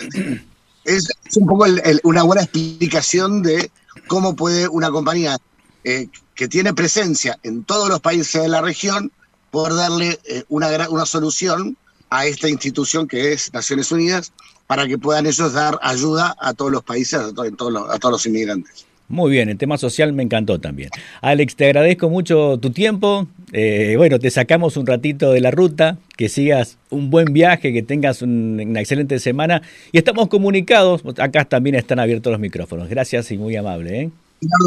es, es un poco el- el- una buena explicación de cómo puede una compañía eh, que tiene presencia en todos los países de la región poder darle eh, una, una solución a esta institución que es Naciones Unidas para que puedan ellos dar ayuda a todos los países, a, todos los- a todos los inmigrantes. Muy bien, el tema social me encantó también. Alex, te agradezco mucho tu tiempo. Eh, bueno, te sacamos un ratito de la ruta, que sigas un buen viaje, que tengas un- una excelente semana. Y estamos comunicados, acá también están abiertos los micrófonos. Gracias y muy amable. ¿eh?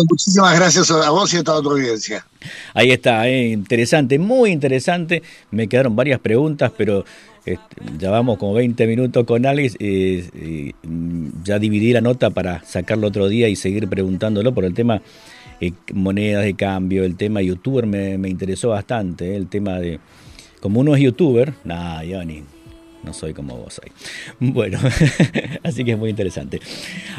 Muchísimas gracias a vos y a toda tu audiencia. Ahí está, eh, interesante, muy interesante. Me quedaron varias preguntas, pero ya vamos como 20 minutos con Alex. eh, eh, ya dividí la nota para sacarlo otro día y seguir preguntándolo por el tema eh, monedas de cambio, el tema youtuber me, me interesó bastante. eh, el tema de. Como uno es youtuber, nada, ni. No soy como vos soy. Bueno, así que es muy interesante.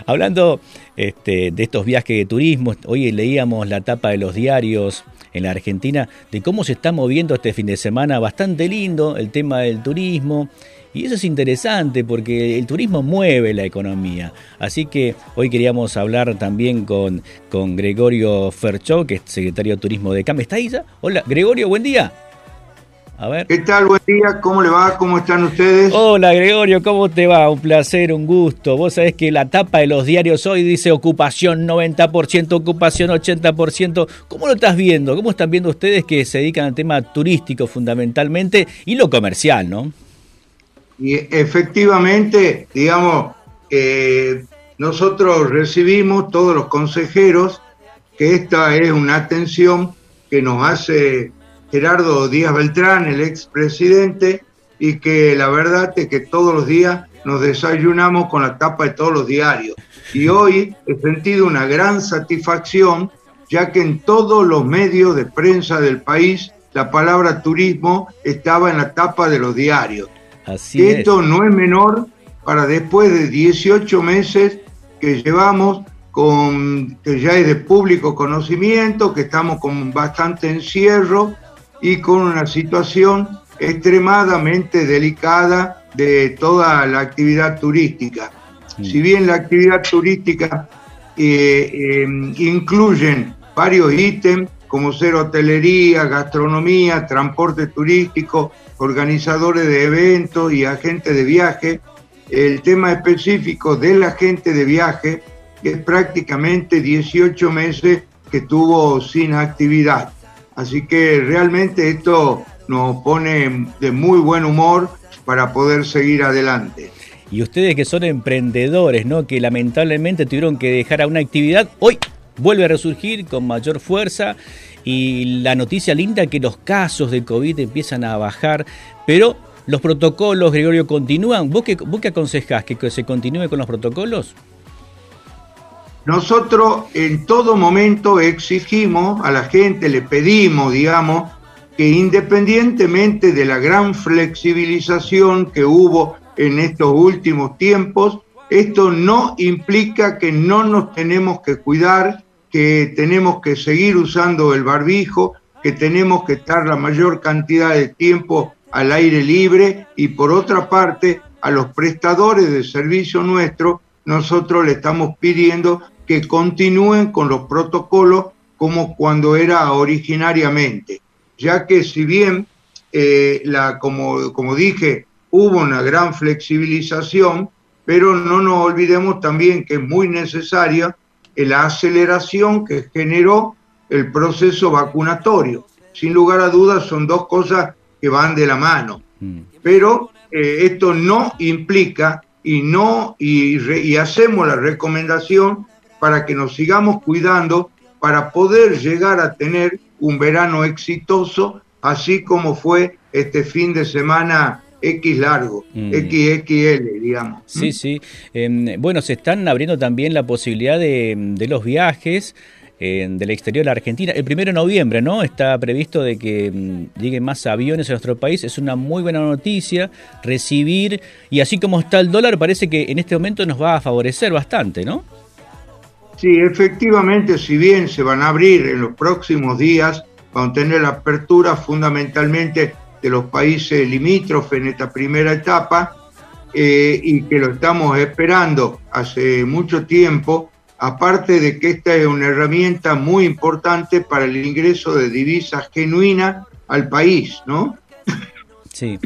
Hablando este, de estos viajes de turismo, hoy leíamos la tapa de los diarios en la Argentina de cómo se está moviendo este fin de semana, bastante lindo el tema del turismo. Y eso es interesante porque el turismo mueve la economía. Así que hoy queríamos hablar también con, con Gregorio Ferchó, que es secretario de Turismo de CAM. ¿Está ahí ya? Hola, Gregorio, buen día. A ver. ¿Qué tal? Buen día, ¿cómo le va? ¿Cómo están ustedes? Hola Gregorio, ¿cómo te va? Un placer, un gusto. Vos sabés que la tapa de los diarios hoy dice ocupación 90%, ocupación 80%. ¿Cómo lo estás viendo? ¿Cómo están viendo ustedes que se dedican al tema turístico fundamentalmente y lo comercial, no? Y efectivamente, digamos, eh, nosotros recibimos todos los consejeros que esta es una atención que nos hace Gerardo Díaz Beltrán, el expresidente, y que la verdad es que todos los días nos desayunamos con la tapa de todos los diarios. Y hoy he sentido una gran satisfacción, ya que en todos los medios de prensa del país la palabra turismo estaba en la tapa de los diarios. Así Y es. esto no es menor para después de 18 meses que llevamos con que ya es de público conocimiento, que estamos con bastante encierro y con una situación extremadamente delicada de toda la actividad turística. Si bien la actividad turística eh, eh, incluyen varios ítems como ser hotelería, gastronomía, transporte turístico, organizadores de eventos y agentes de viaje, el tema específico del agente de viaje es prácticamente 18 meses que estuvo sin actividad. Así que realmente esto nos pone de muy buen humor para poder seguir adelante. Y ustedes que son emprendedores, ¿no? Que lamentablemente tuvieron que dejar a una actividad, hoy vuelve a resurgir con mayor fuerza y la noticia linda que los casos de COVID empiezan a bajar, pero los protocolos, Gregorio, continúan. ¿Vos qué, vos qué aconsejás? ¿Que se continúe con los protocolos? Nosotros en todo momento exigimos a la gente, le pedimos, digamos, que independientemente de la gran flexibilización que hubo en estos últimos tiempos, esto no implica que no nos tenemos que cuidar, que tenemos que seguir usando el barbijo, que tenemos que estar la mayor cantidad de tiempo al aire libre y por otra parte a los prestadores de servicio nuestro nosotros le estamos pidiendo que continúen con los protocolos como cuando era originariamente, ya que si bien, eh, la, como, como dije, hubo una gran flexibilización, pero no nos olvidemos también que es muy necesaria la aceleración que generó el proceso vacunatorio. Sin lugar a dudas son dos cosas que van de la mano, mm. pero eh, esto no implica y no y hacemos la recomendación para que nos sigamos cuidando para poder llegar a tener un verano exitoso, así como fue este fin de semana X largo, mm. XXL, digamos. Sí, sí. Em, bueno, se están abriendo también la posibilidad de, los viajes em, del exterior de la Argentina. El primero de noviembre, ¿no? Está previsto de que mm, lleguen más aviones a nuestro país. Es una muy buena noticia recibir, y así como está el dólar, parece que en este momento nos va a favorecer bastante, ¿no? Sí, efectivamente, si bien se van a abrir en los próximos días, van a tener la apertura fundamentalmente de los países limítrofes en esta primera etapa eh, y que lo estamos esperando hace mucho tiempo, aparte de que esta es una herramienta muy importante para el ingreso de divisas genuinas al país, ¿no? Sí.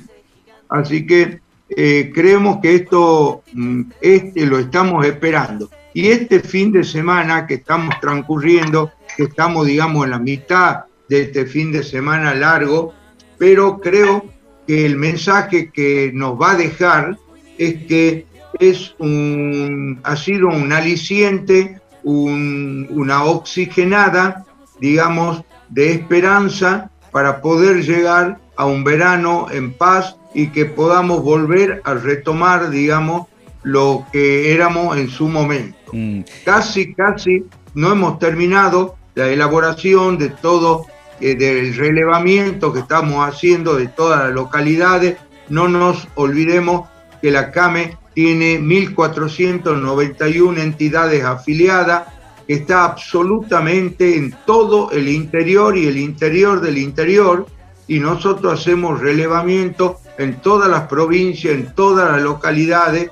Así que eh, creemos que esto mm, este, lo estamos esperando. Y este fin de semana que estamos transcurriendo, que estamos, digamos, en la mitad de este fin de semana largo, pero creo que el mensaje que nos va a dejar es que es un, ha sido un aliciente, una oxigenada, digamos, de esperanza para poder llegar a un verano en paz y que podamos volver a retomar, digamos, lo que éramos en su momento. Mm. Casi, casi no hemos terminado la elaboración de todo, eh, del relevamiento que estamos haciendo de todas las localidades. No nos olvidemos que la CAME tiene 1.491 entidades afiliadas, que está absolutamente en todo el interior y el interior del interior, y nosotros hacemos relevamiento en todas las provincias, en todas las localidades,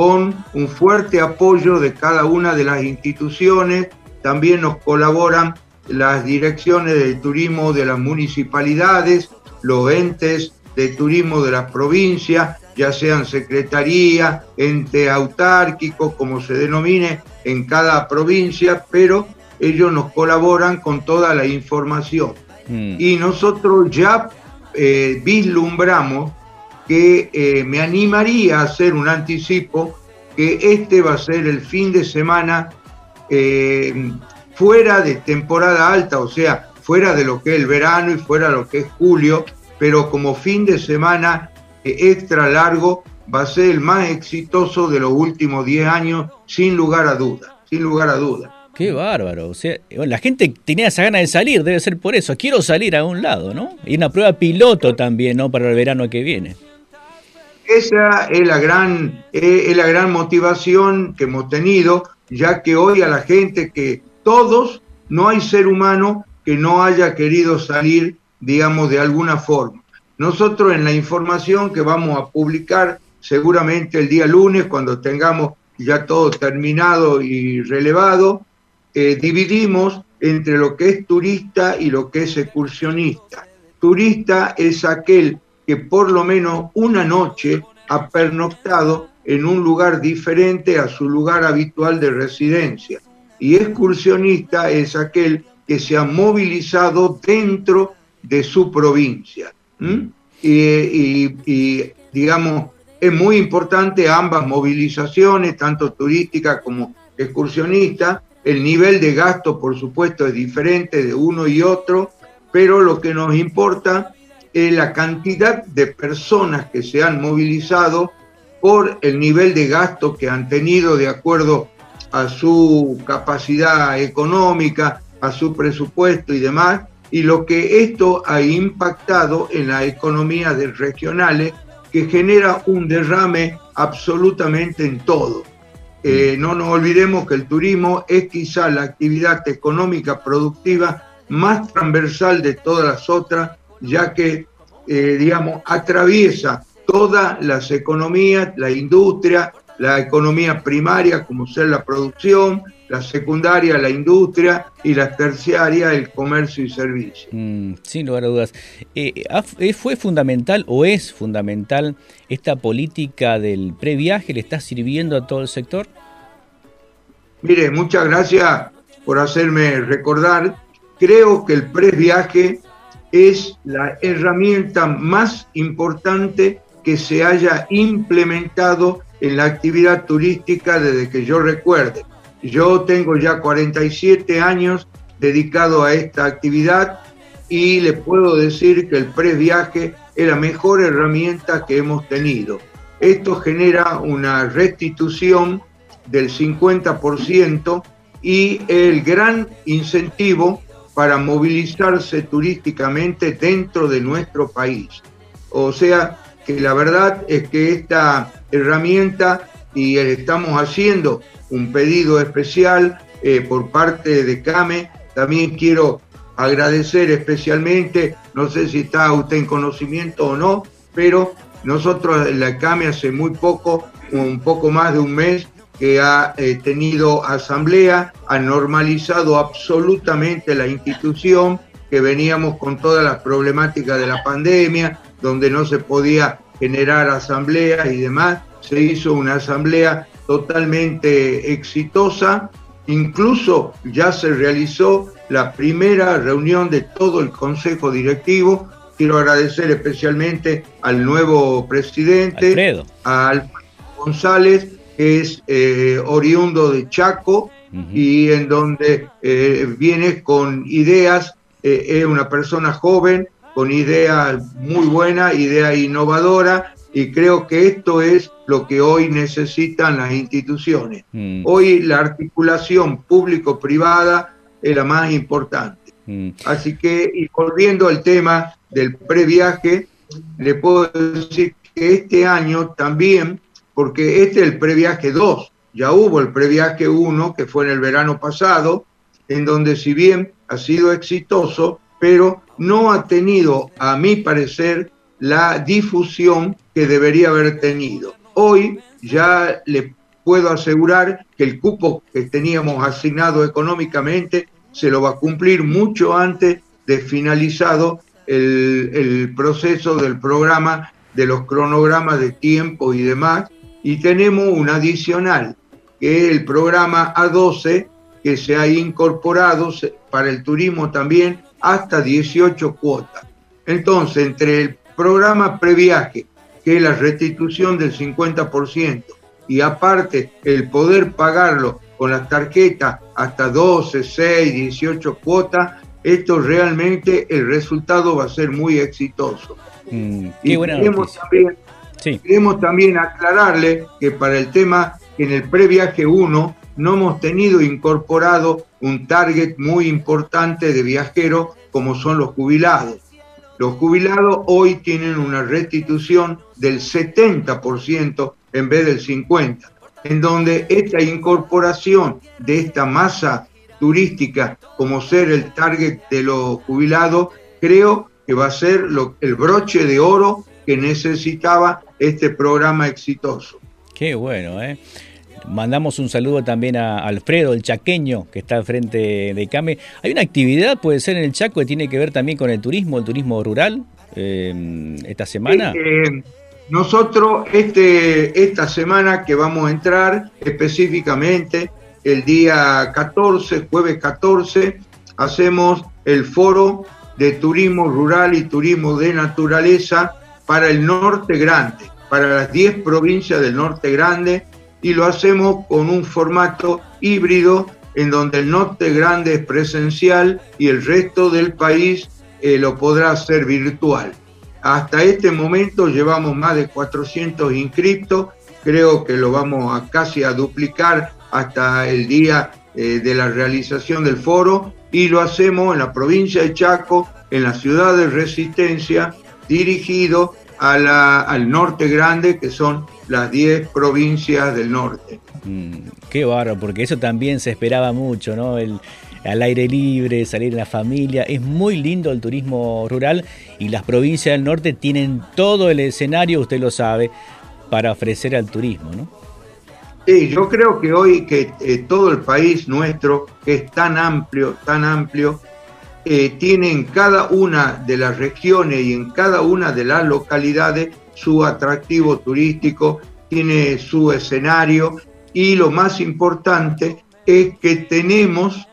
con un fuerte apoyo de cada una de las instituciones. También nos colaboran las direcciones de turismo de las municipalidades, los entes de turismo de las provincias, ya sean secretaría, ente autárquico, como se denomine en cada provincia, pero ellos nos colaboran con toda la información. Mm. Y nosotros ya eh, vislumbramos que eh, me animaría a hacer un anticipo que este va a ser el fin de semana eh, fuera de temporada alta, o sea, fuera de lo que es el verano y fuera de lo que es julio, pero como fin de semana eh, extra largo va a ser el más exitoso de los últimos 10 años, sin lugar a duda, sin lugar a duda. Qué bárbaro. O sea, la gente tenía esa gana de salir, debe ser por eso. Quiero salir a un lado, ¿no? Y una prueba piloto también, ¿no? Para el verano que viene. Esa es la gran, es la gran motivación que hemos tenido, ya que hoy a la gente que todos, no hay ser humano que no haya querido salir, digamos, de alguna forma. Nosotros en la información que vamos a publicar seguramente el día lunes, cuando tengamos ya todo terminado y relevado, eh, dividimos entre lo que es turista y lo que es excursionista. Turista es aquel que por lo menos una noche ha pernoctado en un lugar diferente a su lugar habitual de residencia. Y excursionista es aquel que se ha movilizado dentro de su provincia. Y, digamos, es muy importante ambas movilizaciones, tanto turística como excursionista. El nivel de gasto, por supuesto, es diferente de uno y otro, pero lo que nos importa la cantidad de personas que se han movilizado por el nivel de gasto que han tenido de acuerdo a su capacidad económica, a su presupuesto y demás, y lo que esto ha impactado en la economía de regionales, que genera un derrame absolutamente en todo. Eh, no nos olvidemos que el turismo es quizá la actividad económica productiva más transversal de todas las otras ya que, eh, digamos, atraviesa todas las economías, la industria, la economía primaria, como ser la producción, la secundaria, la industria y la terciaria, el comercio y servicios. Mm, sin lugar a dudas. Eh, eh, ¿Fue fundamental o es fundamental esta política del previaje? ¿Le está sirviendo a todo el sector? Mire, muchas gracias por hacerme recordar. Creo que el previaje es la herramienta más importante que se haya implementado en la actividad turística desde que yo recuerde. Yo tengo ya 47 años dedicado a esta actividad y le puedo decir que el previaje es la mejor herramienta que hemos tenido. Esto genera una restitución del 50% y el gran incentivo para movilizarse turísticamente dentro de nuestro país. O sea, que la verdad es que esta herramienta, y estamos haciendo un pedido especial eh, por parte de CAME, también quiero agradecer especialmente, no sé si está usted en conocimiento o no, pero nosotros en la CAME hace muy poco, un poco más de un mes, que ha eh, tenido asamblea, ha normalizado absolutamente la institución, que veníamos con todas las problemáticas de la pandemia, donde no se podía generar asambleas y demás. Se hizo una asamblea totalmente exitosa, incluso ya se realizó la primera reunión de todo el Consejo Directivo. Quiero agradecer especialmente al nuevo presidente, al González, es eh, oriundo de Chaco y en donde eh, viene con ideas, eh, es una persona joven, con ideas muy buenas, idea innovadora, y creo que esto es lo que hoy necesitan las instituciones. Mm. Hoy la articulación público-privada es la más importante. Mm. Así que, y volviendo al tema del previaje, le puedo decir que este año también porque este es el previaje 2. Ya hubo el previaje 1, que fue en el verano pasado, en donde si bien ha sido exitoso, pero no ha tenido, a mi parecer, la difusión que debería haber tenido. Hoy ya le puedo asegurar que el cupo que teníamos asignado económicamente se lo va a cumplir mucho antes de finalizado el, el proceso del programa de los cronogramas de tiempo y demás, y tenemos un adicional, que es el programa A12, que se ha incorporado para el turismo también hasta 18 cuotas. Entonces, entre el programa previaje, que es la restitución del 50%, y aparte el poder pagarlo con las tarjetas hasta 12, 6, 18 cuotas, esto realmente el resultado va a ser muy exitoso. Mm, qué buena también Queremos también aclararle que para el tema, en el previaje 1 no hemos tenido incorporado un target muy importante de viajeros como son los jubilados. Los jubilados hoy tienen una restitución del 70% en vez del 50%, en donde esta incorporación de esta masa turística como ser el target de los jubilados, creo que va a ser el broche de oro que necesitaba este programa exitoso. Qué bueno, ¿eh? Mandamos un saludo también a Alfredo, el chaqueño, que está al frente de CAME. Hay una actividad, puede ser en el Chaco, que tiene que ver también con el turismo, el turismo rural, eh, esta semana. Eh, nosotros, este, esta semana que vamos a entrar específicamente, el día 14, jueves 14, hacemos el foro de turismo rural y turismo de naturaleza para el norte grande, para las 10 provincias del norte grande, y lo hacemos con un formato híbrido en donde el norte grande es presencial y el resto del país eh, lo podrá hacer virtual. Hasta este momento llevamos más de 400 inscriptos, creo que lo vamos a casi a duplicar hasta el día eh, de la realización del foro y lo hacemos en la provincia de Chaco, en la ciudad de Resistencia, dirigido al norte grande, que son las 10 provincias del norte. Mm, qué barro, porque eso también se esperaba mucho, ¿no? El, al aire libre, salir en la familia. Es muy lindo el turismo rural y las provincias del norte tienen todo el escenario, usted lo sabe, para ofrecer al turismo, ¿no? Sí, yo creo que hoy que eh, todo el país nuestro, que es tan amplio, tan amplio, eh, tiene en cada una de las regiones y en cada una de las localidades su atractivo turístico, tiene su escenario y lo más importante es que tenemos,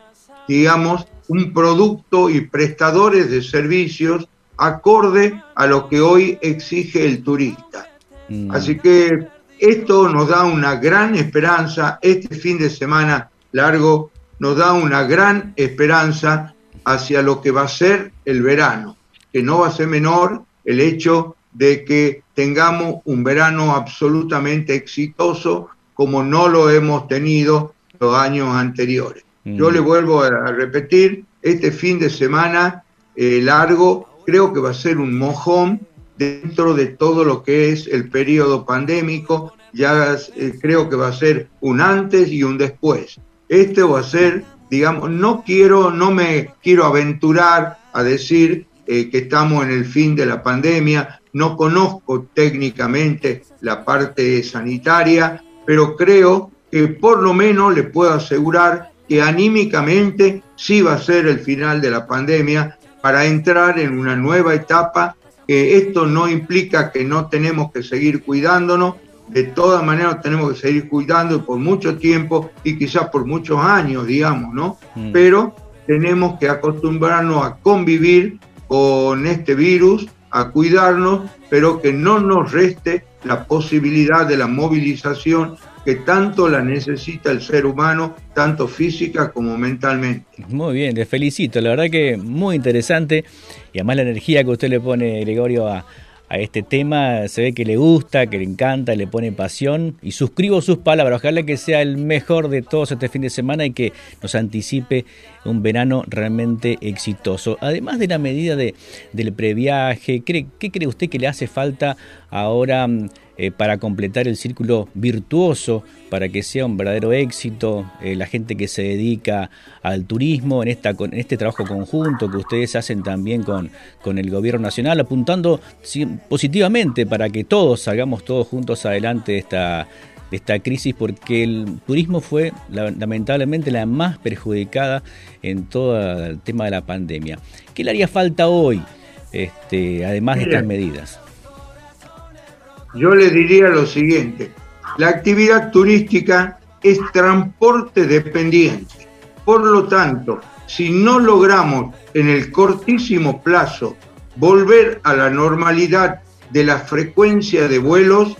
digamos, un producto y prestadores de servicios acorde a lo que hoy exige el turista. Mm. Así que esto nos da una gran esperanza, este fin de semana largo nos da una gran esperanza hacia lo que va a ser el verano, que no va a ser menor el hecho de que tengamos un verano absolutamente exitoso como no lo hemos tenido los años anteriores. Yo mm. le vuelvo a repetir, este fin de semana eh, largo creo que va a ser un mojón dentro de todo lo que es el periodo pandémico, ya eh, creo que va a ser un antes y un después. Este va a ser, digamos, no quiero, no me quiero aventurar a decir eh, que estamos en el fin de la pandemia, no conozco técnicamente la parte sanitaria, pero creo que por lo menos le puedo asegurar que anímicamente sí va a ser el final de la pandemia para entrar en una nueva etapa, que esto no implica que no tenemos que seguir cuidándonos, de todas maneras tenemos que seguir cuidando por mucho tiempo y quizás por muchos años, digamos, ¿no? Mm. Pero tenemos que acostumbrarnos a convivir con este virus, a cuidarnos, pero que no nos reste la posibilidad de la movilización que tanto la necesita el ser humano, tanto física como mentalmente. Muy bien, te felicito, la verdad que muy interesante y además la energía que usted le pone, Gregorio, a, a este tema, se ve que le gusta, que le encanta, le pone pasión y suscribo sus palabras. Ojalá que sea el mejor de todos este fin de semana y que nos anticipe un verano realmente exitoso. Además de la medida de, del previaje, ¿qué, ¿qué cree usted que le hace falta ahora? Eh, para completar el círculo virtuoso, para que sea un verdadero éxito, eh, la gente que se dedica al turismo en, esta, en este trabajo conjunto que ustedes hacen también con, con el gobierno nacional, apuntando positivamente para que todos salgamos todos juntos adelante de esta, de esta crisis porque el turismo fue lamentablemente la más perjudicada en todo el tema de la pandemia. ¿Qué le haría falta hoy, este, además de estas medidas? Yo le diría lo siguiente, la actividad turística es transporte dependiente. Por lo tanto, si no logramos en el cortísimo plazo volver a la normalidad de la frecuencia de vuelos,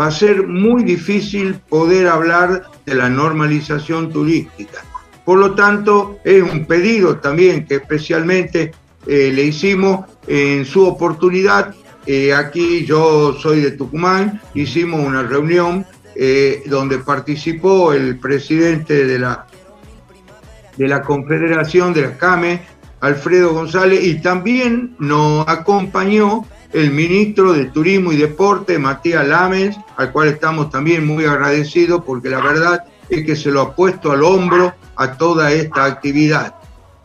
va a ser muy difícil poder hablar de la normalización turística. Por lo tanto, es un pedido también que especialmente eh, le hicimos en su oportunidad eh, aquí yo soy de Tucumán, hicimos una reunión eh, donde participó el presidente de la, de la Confederación de la CAME, Alfredo González, y también nos acompañó el ministro de Turismo y Deporte, Matías Lames, al cual estamos también muy agradecidos porque la verdad es que se lo ha puesto al hombro a toda esta actividad.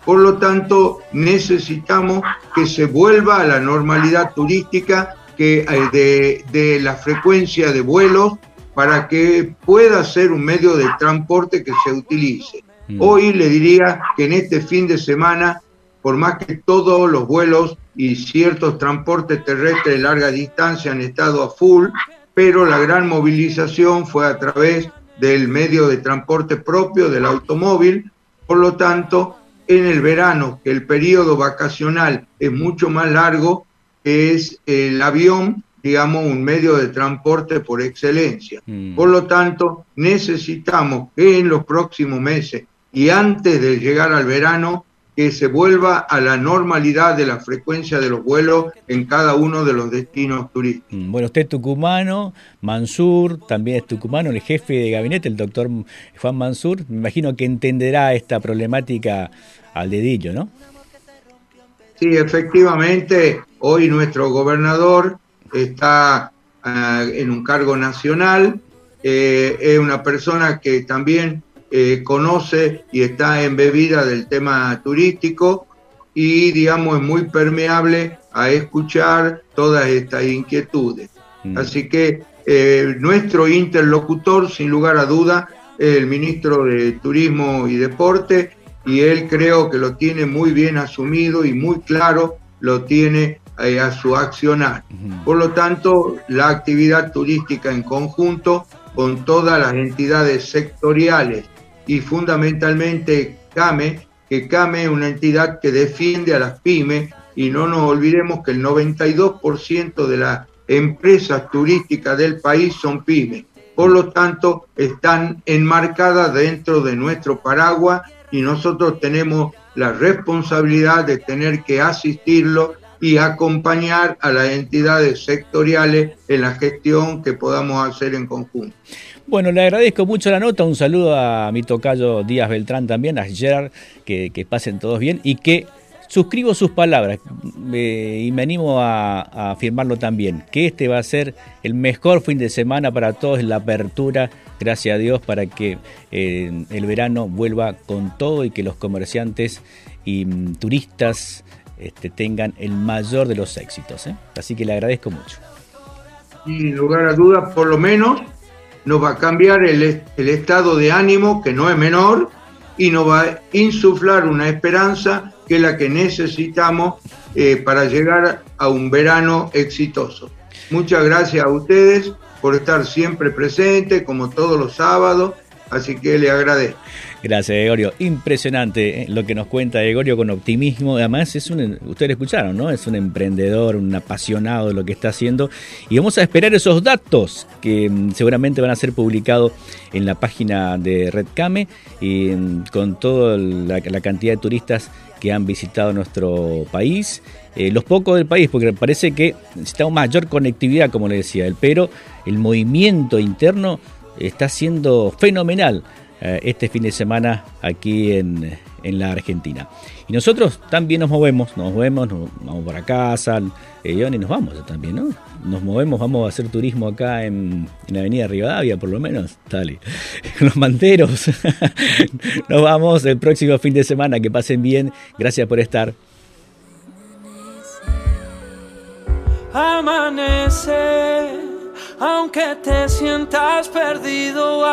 Por lo tanto, necesitamos que se vuelva a la normalidad turística que, eh, de, la frecuencia de vuelos para que pueda ser un medio de transporte que se utilice. Mm. Hoy le diría que en este fin de semana, por más que todos los vuelos y ciertos transportes terrestres de larga distancia han estado a full, pero la gran movilización fue a través del medio de transporte propio, del automóvil. Por lo tanto, en el verano, que el periodo vacacional es mucho más largo, es el avión, digamos, un medio de transporte por excelencia. Mm. Por lo tanto, necesitamos que en los próximos meses y antes de llegar al verano, que se vuelva a la normalidad de la frecuencia de los vuelos en cada uno de los destinos turísticos. Mm, bueno, usted es tucumano, Mansur también es tucumano, el jefe de gabinete, el doctor Juan Mansur, me imagino que entenderá esta problemática al dedillo, ¿no? Sí, efectivamente, hoy nuestro gobernador está ah, en un cargo nacional, eh, es una persona que también eh, conoce y está embebida del tema turístico y, digamos, es muy permeable a escuchar todas estas inquietudes. Mm. Así que eh, nuestro interlocutor, sin lugar a duda, el ministro de Turismo y Deporte, y él creo que lo tiene muy bien asumido y muy claro lo tiene eh, a su accionar. Por lo tanto, la actividad turística en conjunto con todas las entidades sectoriales y fundamentalmente CAME, que CAME es una entidad que defiende a las pymes y no nos olvidemos que el 92% de las empresas turísticas del país son pymes. Por lo tanto, están enmarcadas dentro de nuestro paraguas y nosotros tenemos la responsabilidad de tener que asistirlo y acompañar a las entidades sectoriales en la gestión que podamos hacer en conjunto. Bueno, le agradezco mucho la nota, un saludo a mi tocayo Díaz Beltrán también, a Gerard, que, que pasen todos bien y que suscribo sus palabras y me animo a, afirmarlo también, que este va a ser el mejor fin de semana para todos, la apertura, gracias a Dios, para que eh, el verano vuelva con todo y que los comerciantes y mm, turistas este, tengan el mayor de los éxitos. ¿eh? Así que le agradezco mucho. Sin lugar a dudas, por lo menos nos va a cambiar el estado de ánimo, que no es menor, y nos va a insuflar una esperanza que es la que necesitamos eh, para llegar a un verano exitoso. Muchas gracias a ustedes por estar siempre presentes, como todos los sábados, así que le agradezco. Gracias, Gregorio. Impresionante eh, lo que nos cuenta Gregorio con optimismo. Además, es un, ustedes escucharon, ¿no? Es un emprendedor, un apasionado de lo que está haciendo. Y vamos a esperar esos datos que mm, seguramente van a ser publicados en la página de Redcame y mm, con toda la, cantidad de turistas que han visitado nuestro país, eh, los pocos del país, porque parece que necesitamos mayor conectividad, como le decía él, pero el movimiento interno está siendo fenomenal. Eh, este fin de semana aquí en, la Argentina. Y nosotros también nos movemos, nos movemos, nos vamos para casa, eh, y nos vamos también, ¿no? Nos movemos, vamos a hacer turismo acá en, la Avenida Rivadavia, por lo menos, dale. Los manteros. nos vamos el próximo fin de semana, que pasen bien, gracias por estar. Amanece, aunque te sientas perdido.